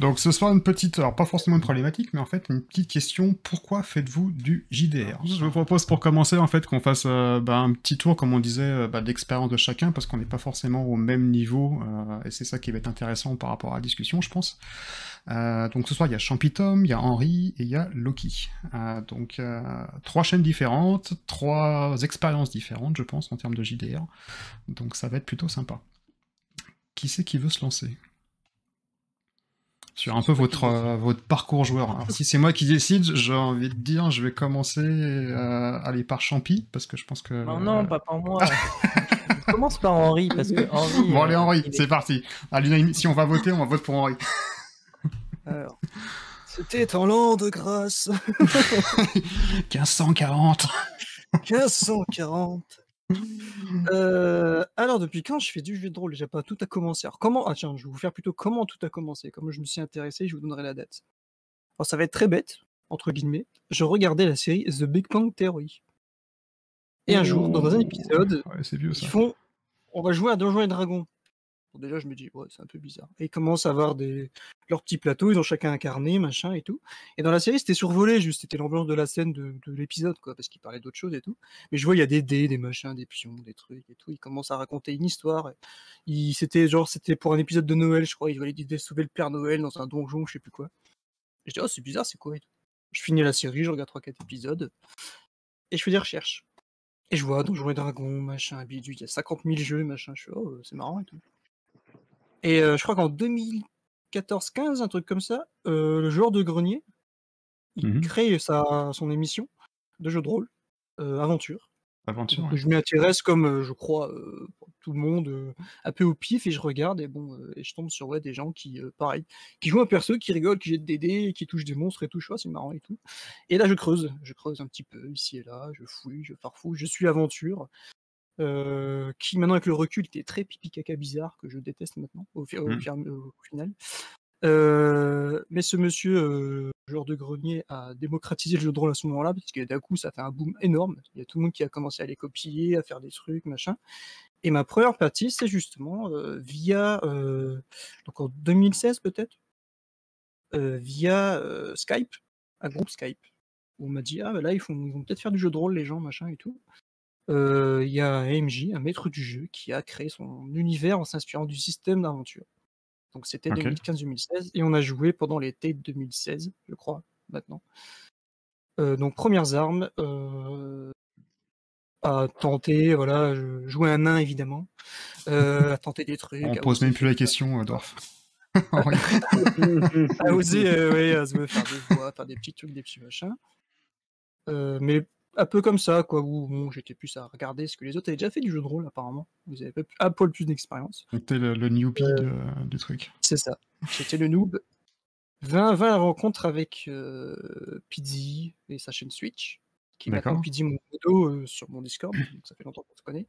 Donc ce soir, une petite, alors pas forcément une problématique, mais en fait une petite question, pourquoi faites-vous du JDR Je vous propose pour commencer en fait qu'on fasse euh, bah, un petit tour, comme on disait, euh, bah, d'expérience de chacun, parce qu'on n'est pas forcément au même niveau, euh, et c'est ça qui va être intéressant par rapport à la discussion, je pense. donc ce soir, il y a Champitom, il y a Henri et il y a Loki. donc trois chaînes différentes, trois expériences différentes, je pense, en termes de JDR. Donc ça va être plutôt sympa. Qui c'est qui veut se lancer? Sur un peu votre, euh, votre parcours joueur. si c'est moi qui décide, j'ai envie de dire, je vais commencer euh, aller par Champi, parce que je pense que... Non, non, pas par moi. commence par Henri, parce que Henri... Bon, allez, euh, Henri, c'est parti. si on va voter, on va voter pour Henri. Alors, c'était en l'an de grâce. 1540. 1540. Euh, alors, depuis quand je fais du jeu de rôle? J'ai pas tout a commencé. Alors, comment Ah, tiens, je vais vous faire plutôt comment tout a commencé. Comment je me suis intéressé, je vous donnerai la date. Alors, ça va être très bête, entre guillemets. Je regardais la série The Big Bang Theory. Et un jour, dans un épisode, ils font On va jouer à Donjons et Dragons déjà, je me dis, ouais, c'est un peu bizarre. Et ils commencent à avoir des... leurs petits plateaux, ils ont chacun un carnet, machin et tout. Et dans la série, c'était survolé, juste, c'était l'ambiance de la scène de, l'épisode, quoi, parce qu'ils parlaient d'autres choses et tout. Mais je vois, il y a des dés, des machins, des pions, des trucs et tout. Ils commencent à raconter une histoire. C'était genre, c'était pour un épisode de Noël, je crois. Ils voulaient sauver le Père Noël dans un donjon, je sais plus quoi. Et je dis, oh, c'est bizarre, c'est quoi Je finis la série, je regarde 3-4 épisodes. Et je fais des recherches. Et je vois Donjons et Dragons, machin, bidule, il y a 50 000 jeux, machin. Je fais, oh, c'est marrant et tout. Et je crois qu'en 2014-15, un truc comme ça, le joueur de grenier, il mmh crée sa, son émission de jeu de rôle, Aventure. Aventure. Je m'y intéresse comme, je crois, tout le monde, un peu au pif, et je regarde, et bon, et je tombe sur ouais, des gens qui, pareil, qui jouent un perso, qui rigolent, qui jettent des dés, qui touchent des monstres et tout, je vois, c'est marrant et tout. Et là, je creuse, je creuse un petit peu ici et là, je fouille, je farfouille, je suis aventure. Euh, qui maintenant avec le recul était très pipi caca bizarre que je déteste maintenant au, mmh. final. Euh, mais ce monsieur, euh, joueur de grenier, a démocratisé le jeu de rôle à ce moment-là, parce que d'un coup, ça fait un boom énorme. Il y a tout le monde qui a commencé à les copier, à faire des trucs, machin. Et ma première partie, c'est justement via, donc en 2016 peut-être, via Skype, un groupe Skype, où on m'a dit, ah bah là, ils, font, ils vont peut-être faire du jeu de rôle, les gens, machin et tout il y a AMJ, un maître du jeu, qui a créé son univers en s'inspirant du système d'aventure. Donc c'était 2015-2016 et on a joué pendant l'été 2016, je crois, maintenant. donc premières armes, à tenter, voilà, jouer un nain évidemment, à tenter des trucs. On pose même plus la question, Dorf. à oser, à se faire des voix, faire des petits trucs, des petits machins. mais un peu comme ça, quoi, où bon, j'étais plus à regarder ce que les autres avaient déjà fait du jeu de rôle, apparemment. Vous avez un poil plus d'expérience. C'était le, le, newbie euh, du truc. C'est ça. J'étais le noob. 20, 20 rencontre avec euh, et sa chaîne Switch, qui maintenant Pizzi mon photo euh, sur mon Discord, donc ça fait longtemps qu'on se connaît.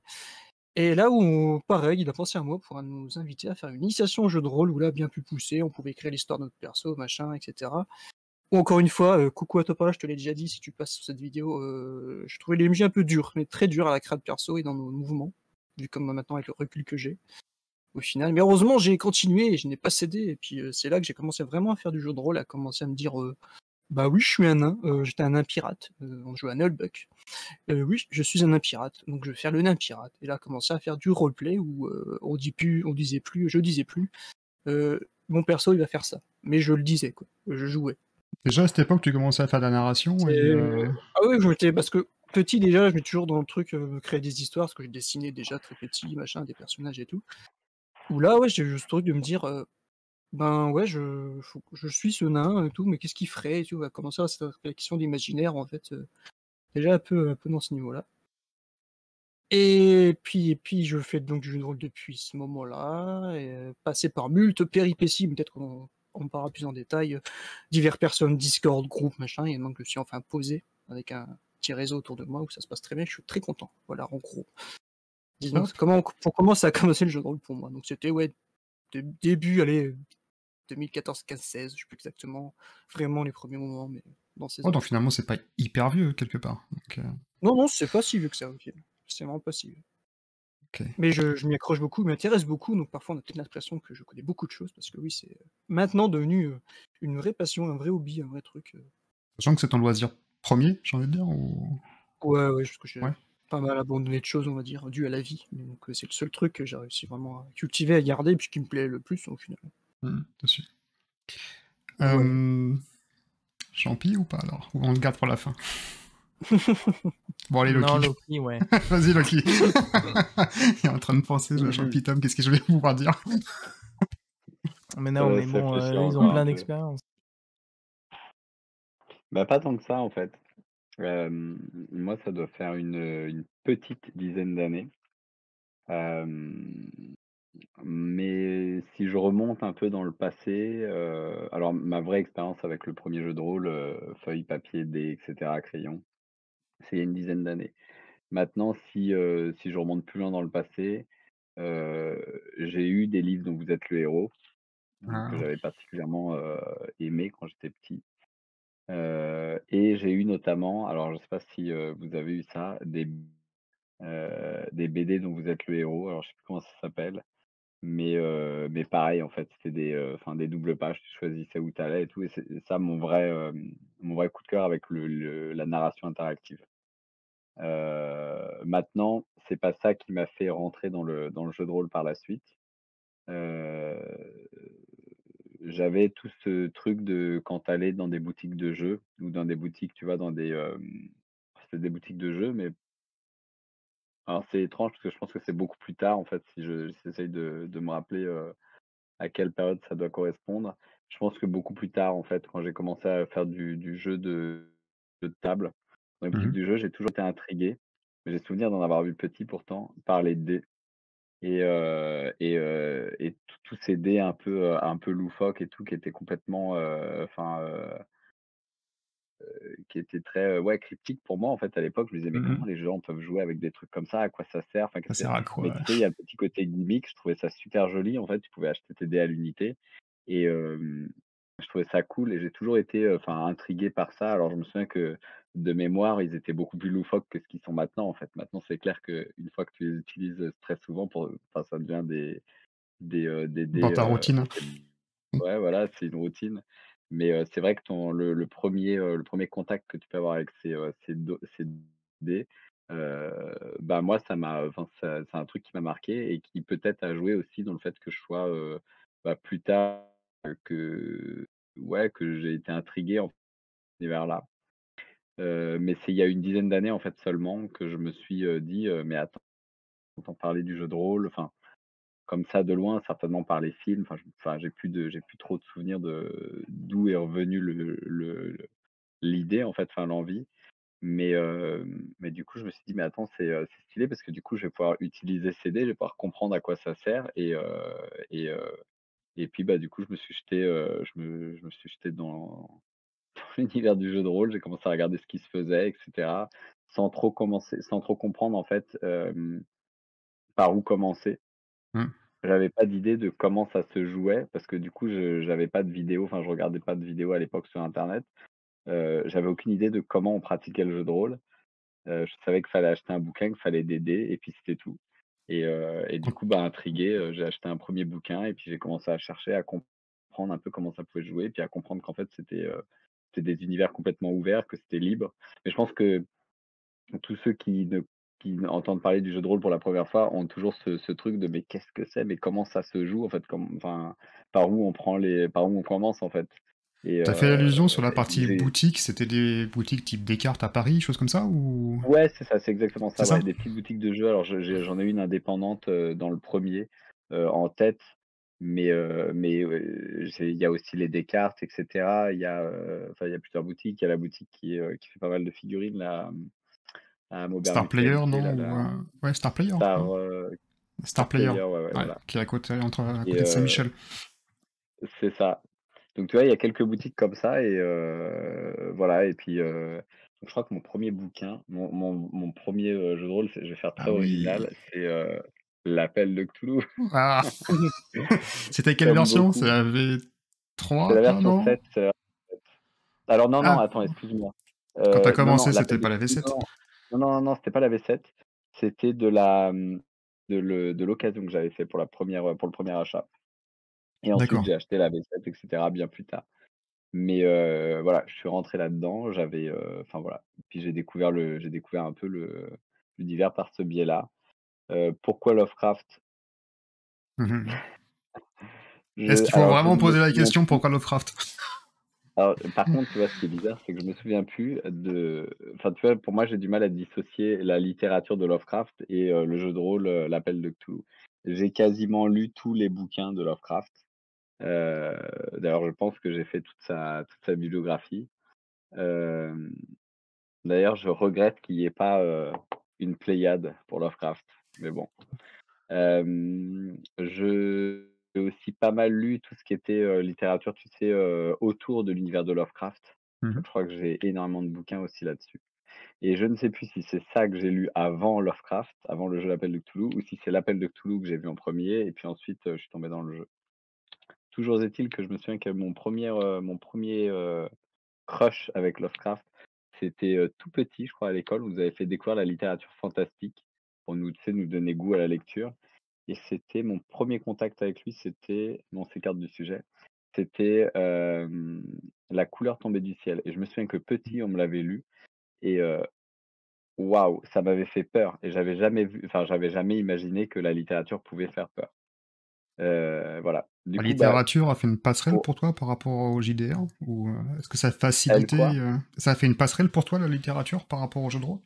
Et là où, pareil, il a pensé à moi pour nous inviter à faire une initiation au jeu de rôle, où là, bien plus poussé, on pouvait écrire l'histoire de notre perso, machin, etc encore une fois, euh, coucou à toi, je te l'ai déjà dit si tu passes sur cette vidéo, euh, je trouvais les MJ un peu dur, mais très dur à la création de perso et dans nos mouvements, vu comme maintenant avec le recul que j'ai au final. Mais heureusement, j'ai continué et je n'ai pas cédé. Et puis euh, c'est là que j'ai commencé vraiment à faire du jeu de rôle, à commencer à me dire bah oui, je suis un nain, j'étais un nain pirate, on jouait à Nullbuck. oui, je suis un nain pirate, donc je vais faire le nain pirate. Et là, commencer à faire du roleplay où on dit plus, on disait plus, je disais plus. mon perso, il va faire ça. Mais je le disais, quoi. Je jouais. Déjà à cette époque, tu commençais à faire de la narration euh, Ah oui, je m'étais parce que petit déjà, je m'étais toujours dans le truc euh, créer des histoires, parce que je dessinais déjà très petit, machin, des personnages et tout. Ou là, ouais, j'ai juste ce truc de me dire, euh, ben ouais, je, je suis ce nain et tout, mais qu'est-ce qu'il ferait et tout, va commencer à cette réflexion d'imaginaire en fait, déjà un peu, un peu dans ce niveau-là. Et puis, et puis, je fais donc du jeu de rôle depuis ce moment-là, et passé par multiples péripéties, peut-être qu'on on parlera plus en détail, euh, diverses personnes, Discord, groupe, machin, et donc je suis enfin posé avec un petit réseau autour de moi où ça se passe très bien, je suis très content. Voilà, en gros. Disons, comment, pour comment ça a commencé le jeu de rôle pour moi Donc c'était, ouais, début, allez, 2014, 15, 16, je sais plus exactement, vraiment les premiers moments, mais dans ces. Oh, donc finalement, c'est pas hyper vieux quelque part. Euh. Non, non, c'est pas si vieux que ça, ok. C'est vraiment pas si vieux. Mais je, je m'y accroche beaucoup, je m'intéresse beaucoup, donc parfois on a peut-être l'impression que je connais beaucoup de choses, parce que oui, c'est euh, maintenant devenu euh, une vraie passion, un vrai hobby, un vrai truc. euh. Sachant que c'est ton loisir premier, j'ai envie de dire, ou... Ouais, ouais, parce que j'ai Ouais. pas mal abandonné de choses, on va dire, dû à la vie. Mais Donc c'est le seul truc que j'ai réussi vraiment à cultiver, à garder, et puis qui me plaît le plus au final. Voilà. Euh... Champi ou pas alors? Ou on le garde pour la fin? Bon allez Loki, Non, Loki, ouais. vas-y Loki. Il est en train de penser, le Champi Tom, qu'est-ce que je vais pouvoir dire? Mais non, Euh, mais bon, euh, ils ont plein d'expérience. Bah, pas tant que ça, en fait. Hem, moi, ça doit faire une, une petite dizaine d'années. Hem, mais si je remonte un peu dans le passé, heu, alors ma vraie expérience avec le premier jeu de rôle, feuille, papier, dés et cetera, crayon, c'est il y a une dizaine d'années. Maintenant, si, si je remonte plus loin dans le passé, j'ai eu des livres dont vous êtes le héros, heu, Ah. que j'avais particulièrement, heu, aimé quand j'étais petit. Et j'ai eu notamment, alors je sais pas si, vous avez eu ça, des des BD dont vous êtes le héros, alors je sais plus comment ça s'appelle, mais mais pareil en fait, c'était des, des doubles pages, tu choisissais où tu allais et tout et c'est ça mon vrai, mon vrai coup de cœur avec le la narration interactive. Heu, maintenant, c'est pas ça qui m'a fait rentrer dans le dans le jeu de rôle par la suite. J'avais tout ce truc de quand tu allais dans des boutiques de jeux ou dans des boutiques, tu vois, dans des, c'était des boutiques de jeux, mais alors c'est étrange parce que je pense que c'est beaucoup plus tard en fait, si je j'essaye de de me rappeler, à quelle période ça doit correspondre. Je pense que beaucoup plus tard en fait, quand j'ai commencé à faire du du jeu de de table, dans les Mmh du jeu, j'ai toujours été intrigué. J'ai souvenir d'en avoir vu petit pourtant, par les dés et et et tous ces dés un peu, un peu loufoques et tout qui étaient complètement, enfin, qui étaient très, ouais, cryptiques pour moi en fait à l'époque. Je me disais: «Mais Mmh comment les gens peuvent jouer avec des trucs comme ça? À quoi ça sert?» enfin Ça sert à quoi? il y a le petit côté gimmick, je trouvais ça super joli en fait, tu pouvais acheter tes dés à l'unité et je trouvais ça cool et j'ai toujours été, enfin intrigué par ça. Alors je me souviens que de mémoire, ils étaient beaucoup plus loufoques que ce qu'ils sont maintenant en fait. Maintenant, c'est clair qu'une fois que tu les utilises, très souvent pour, enfin ça devient des des, heu, des Dans ta routine. c'est ouais voilà, c'est une routine. Mais, c'est vrai que ton le le 1er, heu, le 1er contact que tu peux avoir avec ces, ces do ces dés, bah moi ça m'a c'est un truc qui m'a marqué et qui peut-être a joué aussi dans le fait que je sois, bah plus tard que ouais, que j'ai été intrigué en univers-là. Heu, mais c'est il y a une dizaine d'années en fait seulement que je me suis, dit, «Mais attends, j'entends parler du jeu de rôle», enfin comme ça de loin, certainement par les films, enfin j'ai plus de j'ai plus trop de souvenirs de d'où est revenu le l'idée en fait, enfin l'envie. Mais, mais du coup je me suis dit: «Mais attends, c'est, stylé parce que du coup je vais pouvoir utiliser dés, je vais pouvoir comprendre à quoi ça sert» et et et puis bah du coup je me suis jeté, je me je me suis jeté dans dans l'univers du jeu de rôle. J'ai commencé à regarder ce qui se faisait et cetera, sans trop commencer sans trop comprendre en fait, par où commencer. Mmh. J'avais pas d'idée de comment ça se jouait parce que du coup je j'avais pas de vidéo, enfin je regardais pas de vidéos à l'époque sur internet. Heu, j'avais aucune idée de comment on pratiquait le jeu de rôle. Je savais qu'il fallait acheter un bouquin, qu'il fallait des dés et puis c'était tout et du coup, bah intrigué, j'ai acheté un 1er bouquin et puis j'ai commencé à chercher, à comprendre un peu comment ça pouvait jouer, puis à comprendre qu'en fait c'était, des univers complètement ouverts, que c'était libre. Mais je pense que tous ceux qui ne qui entendent parler du jeu de rôle pour la 1re fois ont toujours ce ce truc de: «Mais qu'est-ce que c'est? Mais comment ça se joue en fait? Comme enfin, par où on prend les par où on commence en fait?» Tu as fait allusion sur la partie boutique, c'était des boutiques type Descartes à Paris, choses comme ça ou? Ouais, c'est ça, c'est exactement ça, ouais, des petites boutiques de jeux. Alors j'en ai une indépendante, heu, dans le 1er, heu, en tête, mais il y a aussi les Descartes et cetera. Il y a, heu, enfin il y a plusieurs boutiques. Il y a la boutique qui, fait pas mal de figurines là, à Star Player, non? là, ouais, Star Player, Star, Player, Player, ouais, ouais, ouais, voilà qui est à côté entre à et côté de Saint-Michel. c'est ça. Donc tu vois, il y a quelques boutiques comme ça et voilà et puis, je crois que mon 1er bouquin, mon mon mon 1er, heu, jeu de rôle, c'est je vais faire Ah très oui! original, c'est, L'Appel de Cthulhu. Ah! C'était quelle Comme version? C'est beaucoup. la C'est la V3, ah version non? 7, c'est la alors non, non, Ah! attends, excuse-moi. Quand tu as Heu, non, non, commencé, c'était L'Appel de pas la Cthulhu, V7? non. Non, non, non, c'était pas la V7, c'était de la, de le de l'occasion que j'avais fait pour la première, pour le premier achat et ensuite j'ai acheté la V7 et cetera bien plus tard. Mais heu, voilà, je suis rentré là-dedans, j'avais, heu, enfin voilà, puis j'ai découvert le j'ai découvert un peu le l'univers par ce biais-là. Heu, pourquoi Lovecraft? Mmh Est-ce qu'il faut vraiment poser la question pourquoi Lovecraft? Alors, par contre, tu vois, ce qui est bizarre, c'est que je me souviens plus de enfin, tu vois, pour moi, j'ai du mal à dissocier la littérature de Lovecraft et le jeu de rôle, L'Appel de Cthulhu. J'ai quasiment lu tous les bouquins de Lovecraft. D'ailleurs, je pense que j'ai fait toute sa toute sa bibliographie. D'ailleurs, je regrette qu'il y ait pas, une Pléiade pour Lovecraft, mais bon. Je j'ai aussi pas mal lu tout ce qui était, littérature, tu sais, autour de l'univers de Lovecraft. Mmh Je crois que j'ai énormément de bouquins aussi là-dessus et je ne sais plus si c'est ça que j'ai lu avant Lovecraft, avant le jeu L'Appel de Cthulhu ou si c'est L'Appel de Cthulhu que j'ai vu en premier et puis ensuite, je suis tombé dans le jeu. Toujours est-il que je me souviens que mon premier er mon premier crush avec Lovecraft, c'était, heu, tout petit, je crois, à l'école. Nous avait fait découvrir la littérature fantastique pour nous, nous donner goût à la lecture et c'était mon premier contact avec lui, c'était bon, on s'écarte du sujet, c'était, La couleur tombée du ciel et je me souviens que petit, on me l'avait lu et waouh, ça m'avait fait peur et j'avais jamais vu enfin, j'avais jamais imaginé que la littérature pouvait faire peur. Voilà. Du La coup, bah littérature a fait une passerelle pour pour toi par rapport au JDR? Ou, heu, est-ce que ça a facilité, heu, ça a fait une passerelle pour toi la littérature par rapport au jeu de rôle?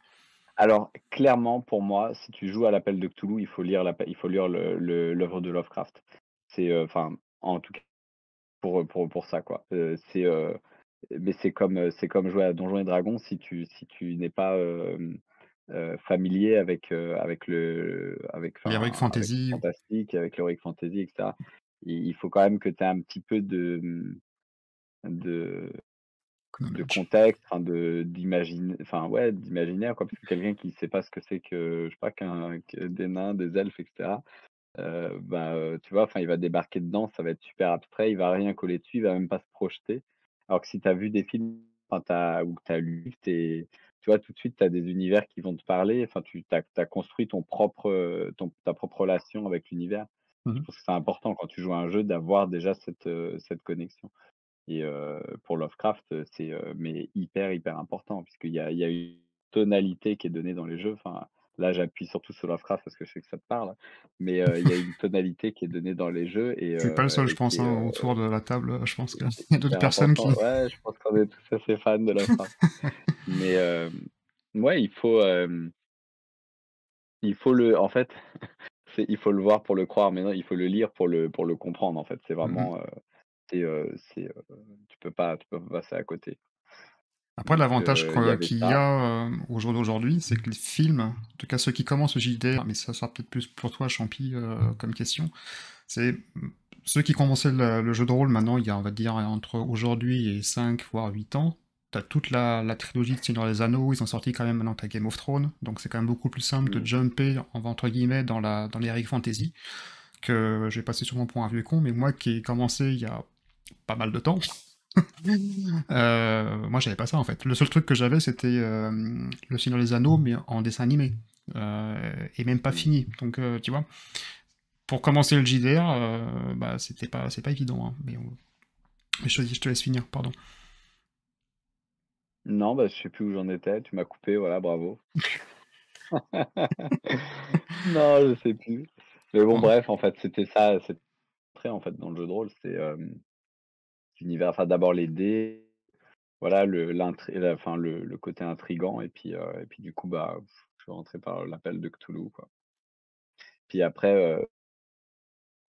Alors, clairement, pour moi, si tu joues à l'Appel de Cthulhu, il faut lire l'appe il faut lire l'œuvre de Lovecraft. C'est, heu, enfin, en tout cas pour, pour pour ça, quoi. C'est, mais c'est comme, c'est comme jouer à Donjons et Dragons si tu si tu n'es pas, familier avec, avec le avec L'heroic fantasy fantastique, avec l'heroic fantasy et cetera. Il faut quand même que tu aies un petit peu de, mmh, de contexte, de enfin ouais, d'imaginaire quoi, parce que quelqu'un qui sait pas ce que c'est que, je sais pas, qu'un des nains, des elfes et cetera, heu, bah, heu, tu vois, enfin il va débarquer dedans, ça va être super abstrait, il va rien coller dessus, il va même pas se projeter. Alors que si tu as vu des films, as ou que tu as lu, tu tu vois, tout de suite, tu as des univers qui vont te parler, enfin tu as construit ton propre, ton ta propre relation avec l'univers. Je pense que c'est important quand tu joues à un jeu d'avoir déjà cette, cette connexion. Et pour Lovecraft, c'est, mais hyper, hyper important puisqu'il y a il y a une tonalité qui est donnée dans les jeux. Enfin, là, j'appuie surtout sur Lovecraft parce que je sais que ça te parle, mais il y a une tonalité qui est donnée dans les jeux et suis pas le seul, je pense, hein, autour de la table, je pense qu'il c'est y a d'autres personnes qui. Ouais, je pense qu'on est tous assez fans de Lovecraft. Mais ouais, il faut, il faut le en fait, c'est il faut le voir pour le croire, mais non, il faut le lire pour le pour le comprendre, en fait. C'est Mmh mh. vraiment, heu, c'est, c'est, heu, tu peux pas tu peux pas passer à côté. Après l'avantage qu'il y a, au jour d'aujourd'hui, c'est que les films, en tout cas ceux qui commencent le JDR, mais ça sera peut-être plus pour toi Champy, heu, comme question, c'est, ceux qui commençaient le le jeu de rôle maintenant, il y a, on va dire, entre aujourd'hui et 5 voire 8 ans, tu as toute la la trilogie de Seigneur des Anneaux, ils ont sorti quand même maintenant tu as Game of Thrones, donc c'est quand même beaucoup plus simple de Mmh. jumper en entre guillemets dans la dans l'heroic fantasy, que je vais passer sûrement pour un vieux con, mais moi qui ai commencé il y a pas mal de temps, heu, moi j'avais pas ça en fait. Le seul truc que j'avais c'était, hem, le Seigneur des Anneaux, mais en dessin animé, heu et même pas Mmh. fini, donc heu, tu vois? Pour commencer le JDR, heu, bah, c'était pas c'est pas évident, hein, mais on je te laisse finir, pardon. Non, bah, je sais plus où j'en étais, tu m'as coupé, voilà, bravo. Non, je sais plus. Mais bon, bref, en fait, c'était ça, c'est très en fait, dans le jeu de rôle, c'est, hem, l'univers, d'abord les dés, voilà, le la enfin le côté intriguant et puis, et puis du coup, bah, je suis rentré par l'Appel de Cthulhu, quoi. Puis après,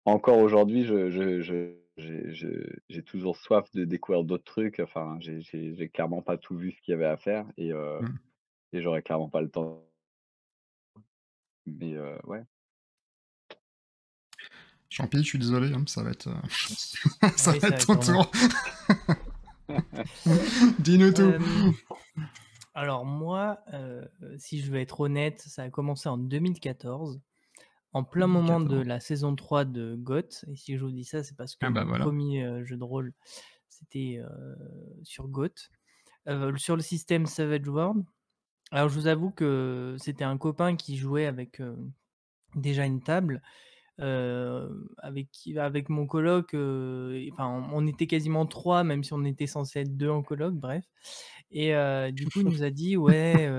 encore aujourd'hui, je j'ai toujours soif de découvrir d'autres trucs, enfin, j'ai clairement pas tout vu ce qu'il y avait à faire et Mmh. et j'aurais clairement pas le temps. Mais ouais. Champy, je suis désolé, hein, ça va être, heu, ça Oui, va ça va être ton tour. Dis-nous tout. Alors moi, si je veux être honnête, ça a commencé en 2014, en plein moment de 2014. la saison 3 de GOT et si je vous dis ça, c'est parce que Ah bah, voilà. 1er, heu, jeu de rôle, c'était, heu, sur GOT, heu, sur le système Savage Worlds. Alors je vous avoue que c'était un copain qui jouait avec, heu, déjà une table avec, avec mon coloc. enfin, on, était quasiment trois, même si on était censé être deux en coloc, bref. Et du coup, il nous a dit, ouais,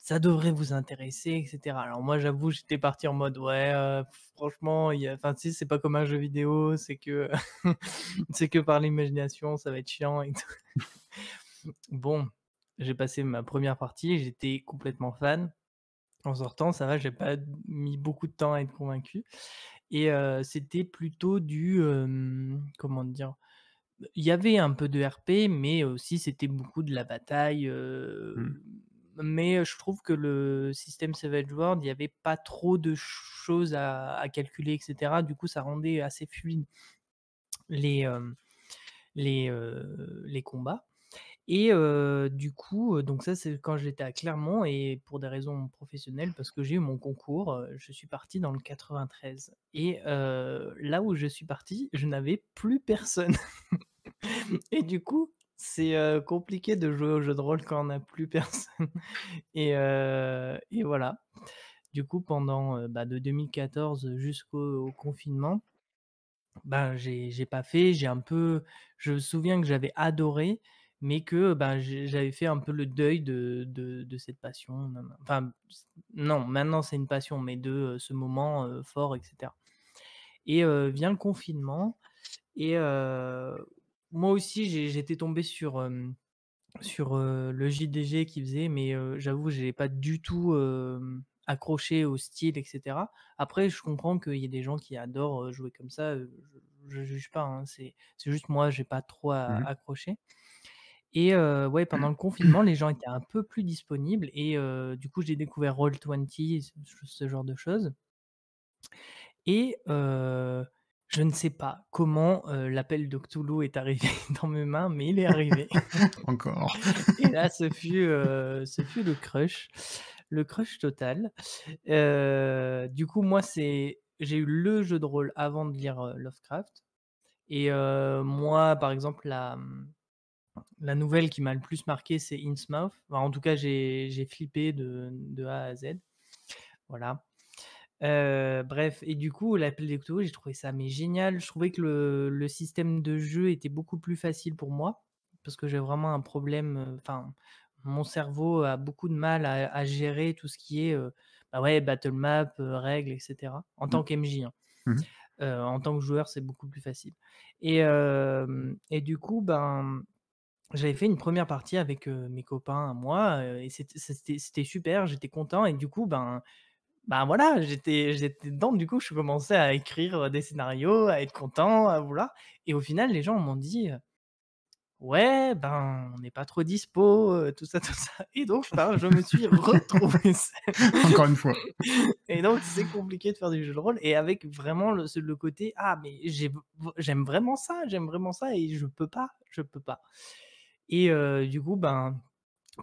ça devrait vous intéresser, etc. Alors moi, j'avoue, j'étais parti en mode, ouais, franchement, enfin, tu sais, c'est pas comme un jeu vidéo, c'est que, c'est que par l'imagination, ça va être chiant et bon, j'ai passé ma première partie, j'étais complètement fan. En sortant, ça va, j'ai pas mis beaucoup de temps à être convaincu. Et c'était plutôt du, comment dire? Il y avait un peu de RP, mais aussi c'était beaucoup de la bataille. Mmh. Mais je trouve que le système Savage World, il y avait pas trop de choses à, calculer, etc. Du coup, ça rendait assez fluide les, les, les combats. Et du coup, donc ça, c'est quand j'étais à Clermont et pour des raisons professionnelles, parce que j'ai eu mon concours, je suis parti dans le 93. Et là où je suis parti, je n'avais plus personne. et du coup, c'est compliqué de jouer au jeu de rôle quand on n'a plus personne. et, et, voilà. Du coup, pendant bah, de 2014 jusqu'au confinement, bah, j'ai pas fait. J'ai un peu. Je me souviens que j'avais adoré, mais que ben, j'avais fait un peu le deuil de, de, cette passion. Enfin, non, maintenant c'est une passion, mais de ce moment fort, etc. Et vient le confinement, et moi aussi j'étais tombé sur, sur le JDG qui faisait, mais j'avoue, je n'ai pas du tout accroché au style, etc. Après, je comprends qu'il y ait des gens qui adorent jouer comme ça, je ne juge pas, hein, c'est juste moi, j'ai pas trop mmh accroché. Et ouais, pendant le confinement, les gens étaient un peu plus disponibles et du coup, j'ai découvert Roll20, ce genre de choses. Et je ne sais pas comment l'appel de Cthulhu est arrivé dans mes mains, mais il est arrivé. Encore. Et là, ce fut, ce fut le crush, le crush total. du coup, moi, c'est j'ai eu le jeu de rôle avant de lire Lovecraft. Et moi, par exemple, la, mmh, la nouvelle qui m'a le plus marqué, c'est Innsmouth. en tout cas, j'ai flippé de, A à Z. Voilà. Euh, bref, et du coup, l'appel des couteaux, j'ai trouvé ça mais génial. Je trouvais que le, système de jeu était beaucoup plus facile pour moi parce que j'ai vraiment un problème. Euh, enfin, mon cerveau a beaucoup de mal à, gérer tout ce qui est euh, bah ouais, battle map, règles, etc. En tant mmh. qu'MJ. Hein. Mmh en tant que joueur, c'est beaucoup plus facile. Et, et du coup, ben, j'avais fait une première partie avec, mes copains, moi, et c'était super, j'étais content et du coup, ben ben, voilà, j'étais j'étais dedans, du coup, je commençais à écrire, des scénarios, à être content, à vouloir et au final, les gens m'ont dit, «Ouais, ben, on n'est pas trop dispo, tout ça, tout ça» et donc ben, je me suis retrouvé Encore une fois. et donc c'est compliqué de faire du jeu de rôle et avec vraiment le le côté: «Ah mais j'aime vraiment ça, j'aime vraiment ça et je peux pas, je peux pas». Et du coup, ben,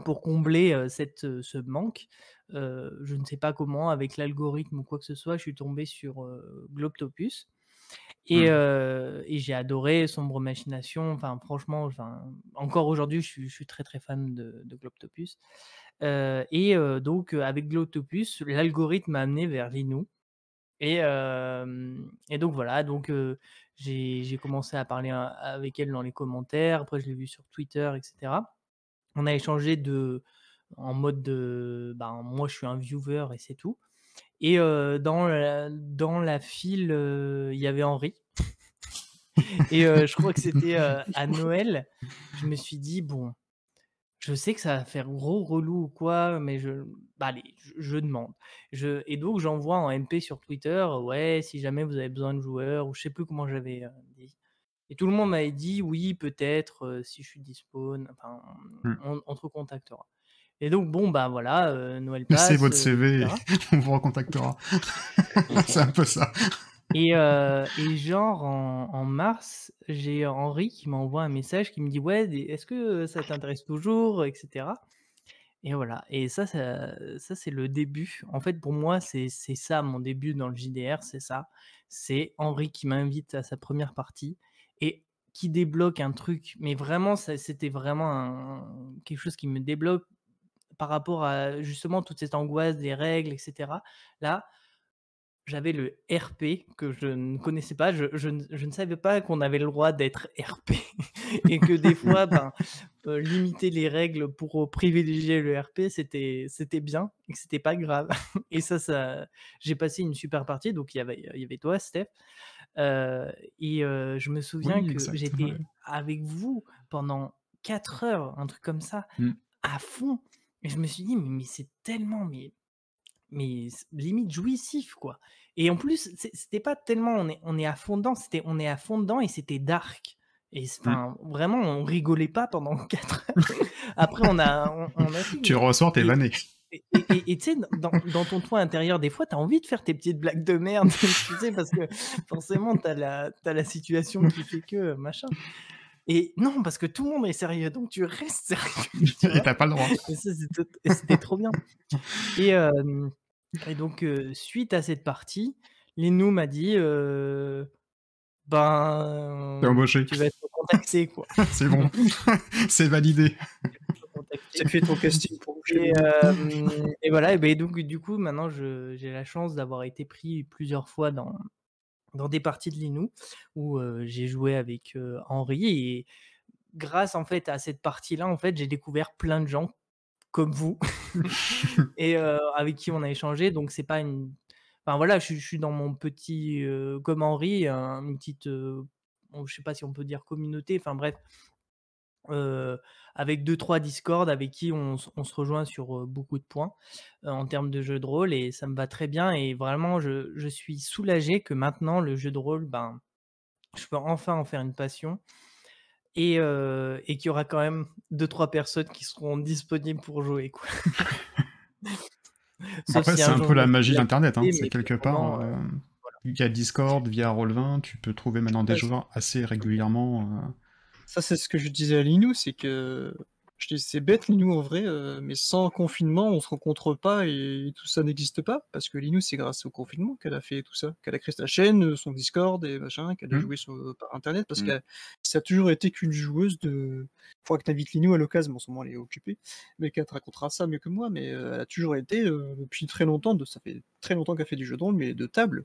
pour combler cette, ce manque, je ne sais pas comment, avec l'algorithme ou quoi que ce soit, je suis tombé sur Globtopus. Et, mmh. et j'ai adoré Sombre Machination. Enfin, franchement, enfin, encore aujourd'hui, je suis, je suis, très très fan de, de Globtopus. et donc, avec Globtopus, l'algorithme m'a amené vers Linou. Et, et donc voilà, donc j'ai commencé à parler avec elle dans les commentaires. Après, je l'ai vu sur Twitter, etc. On a échangé de, en mode de, ben, moi je suis un viewer et c'est tout. Et dans, la, dans la file, il y avait Henri. et je crois que c'était à Noël. Je me suis dit, bon, je sais que ça va faire gros relou ou quoi, mais je, bah allez, je, demande. Je, et donc j'envoie en MP sur Twitter, ouais, si jamais vous avez besoin de joueurs, ou je sais plus comment j'avais. Et tout le monde m'avait dit, oui, peut-être, euh, si je suis dispo, enfin, mmh. on, te recontactera. Et donc, bon, bah voilà, euh, Noël passe. C'est votre CV, et on vous recontactera. C'est un peu ça. Et, euh, et genre, en, mars, j'ai Henri qui m'envoie un message qui me dit Ouais, est-ce que ça t'intéresse toujours etc. Et voilà. Et ça, ça, c'est le début. En fait, pour moi, c'est ça mon début dans le JDR c'est ça. C'est Henri qui m'invite à sa première partie qui débloque un truc. Mais vraiment, c'était vraiment quelque chose qui me débloque par rapport à justement toute cette angoisse des règles, etc. Là, j'avais le RP que je ne connaissais pas. Je ne savais pas qu'on avait le droit d'être RP et que des fois, ben, heu, limiter les règles pour, heu, privilégier le RP, c'était c'était bien et que c'était pas grave et ça ça j'ai passé une super partie, donc il avait il y avait toi, Steph, et je me souviens Oui, que j'étais ouais. avec vous pendant 4 heures, un truc comme ça, Mmh. à fond et je me suis dit: «Mais mais c'est tellement mais mais limite jouissif, quoi» et en plus, c'était pas tellement on est on est à fond dedans, c'était on est à fond dedans et c'était dark et Mmh. vraiment, on rigolait pas pendant 4 heures. Après on a on on a Tu ressors, tu es et tu sais, dans dans ton toit intérieur, des fois, tu as envie de faire tes petites blagues de merde, tu sais? Parce que forcément, tu as la tu as la situation qui fait que, machin et non, parce que tout le monde est sérieux, donc tu restes sérieux, tu Et vois? tu as pas le droit. Et c'était trop bien et donc heu, suite à cette partie, Linou m'a dit, es «Ben, embauché. tu vas être recontacté, quoi». C'est bon, c'est validé. Fait ton casting pour et hem et voilà et beh, donc du coup, maintenant, je j'ai la chance d'avoir été pris plusieurs fois dans dans des parties de Linou où, heu, j'ai joué avec, heu, Henri et grâce, en fait, à cette partie-là, en fait, j'ai découvert plein de gens comme vous et heu, avec qui on a échangé. Donc c'est pas une enfin, voilà, je suis je suis dans mon petit, comme Henri, un une petite, je sais pas si on peut dire communauté, enfin bref heu, avec 2-3 Discord avec qui on se rejoint sur, heu, beaucoup de points, heu, en termes de jeux de rôle et ça me va très bien et vraiment je je suis soulagé que maintenant le jeu de rôle, ben, je peux enfin en faire une passion et et qu'il y aura quand même 2-3 personnes qui seront disponibles pour jouer, quoi. Sauf Après, si c'est un peu la magie d'internet, hein. C'est quelque part, voilà. via Discord, via Roll20, tu peux trouver maintenant des Ouais, joueurs assez régulièrement, Ça, c'est ce que je disais à Linou, c'est que je dis: «C'est bête Linou en vrai, heu, mais sans confinement, on se rencontre pas et tout ça n'existe pas». Parce que Linou, c'est grâce au confinement qu'elle a fait tout ça, qu'elle a créé sa chaîne, heu, son Discord et machin, qu'elle a Mmh. joué sur, heu, par internet parce Mmh. que ça a toujours été qu'une joueuse de faudra que tu invites Linou à l'occasion, en ce moment elle est occupée, mais qu'elle te racontera ça mieux que moi, mais elle a toujours été, depuis très longtemps de ça fait très longtemps qu'elle fait du jeu de rôle, mais de table.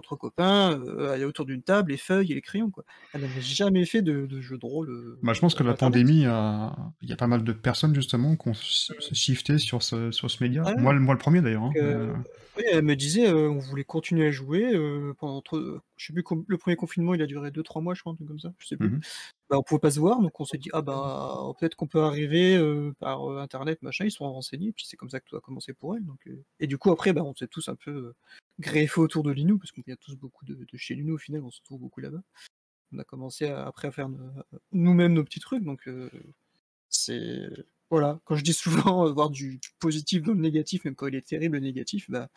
Entre copains, aller autour d'une table, les feuilles et les crayons, quoi. Elle n'avait jamais fait de de jeu de rôle, heu, Bah, je pense que la pandémie il y a pas mal de personnes justement qui ont shifté sur ce sur ce média. Moi le moi le 1er d'ailleurs, hein, heu, heu oui, elle me disait, on voulait continuer à jouer, entre je sais plus le 1er confinement, il a duré 2-3 mois, je crois, un truc comme ça, je sais Mmh plus. mh. Bah, on pouvait pas se voir, donc on s'est dit: «Ah bah, peut-être qu'on peut arriver, heu, par, heu, internet, machin». Ils sont renseignés, puis c'est comme ça que tout a commencé pour elle, donc heu et du coup après, bah, on s'est tous un peu, greffés autour de Linou parce qu'on vient tous beaucoup de de chez Linou au final, on se retrouve beaucoup là-bas. On a commencé à après à faire nous-mêmes nos petits trucs, donc c'est voilà, quand je dis souvent, heu, voir du positif dans le négatif, même quand il est terrible le négatif, bah,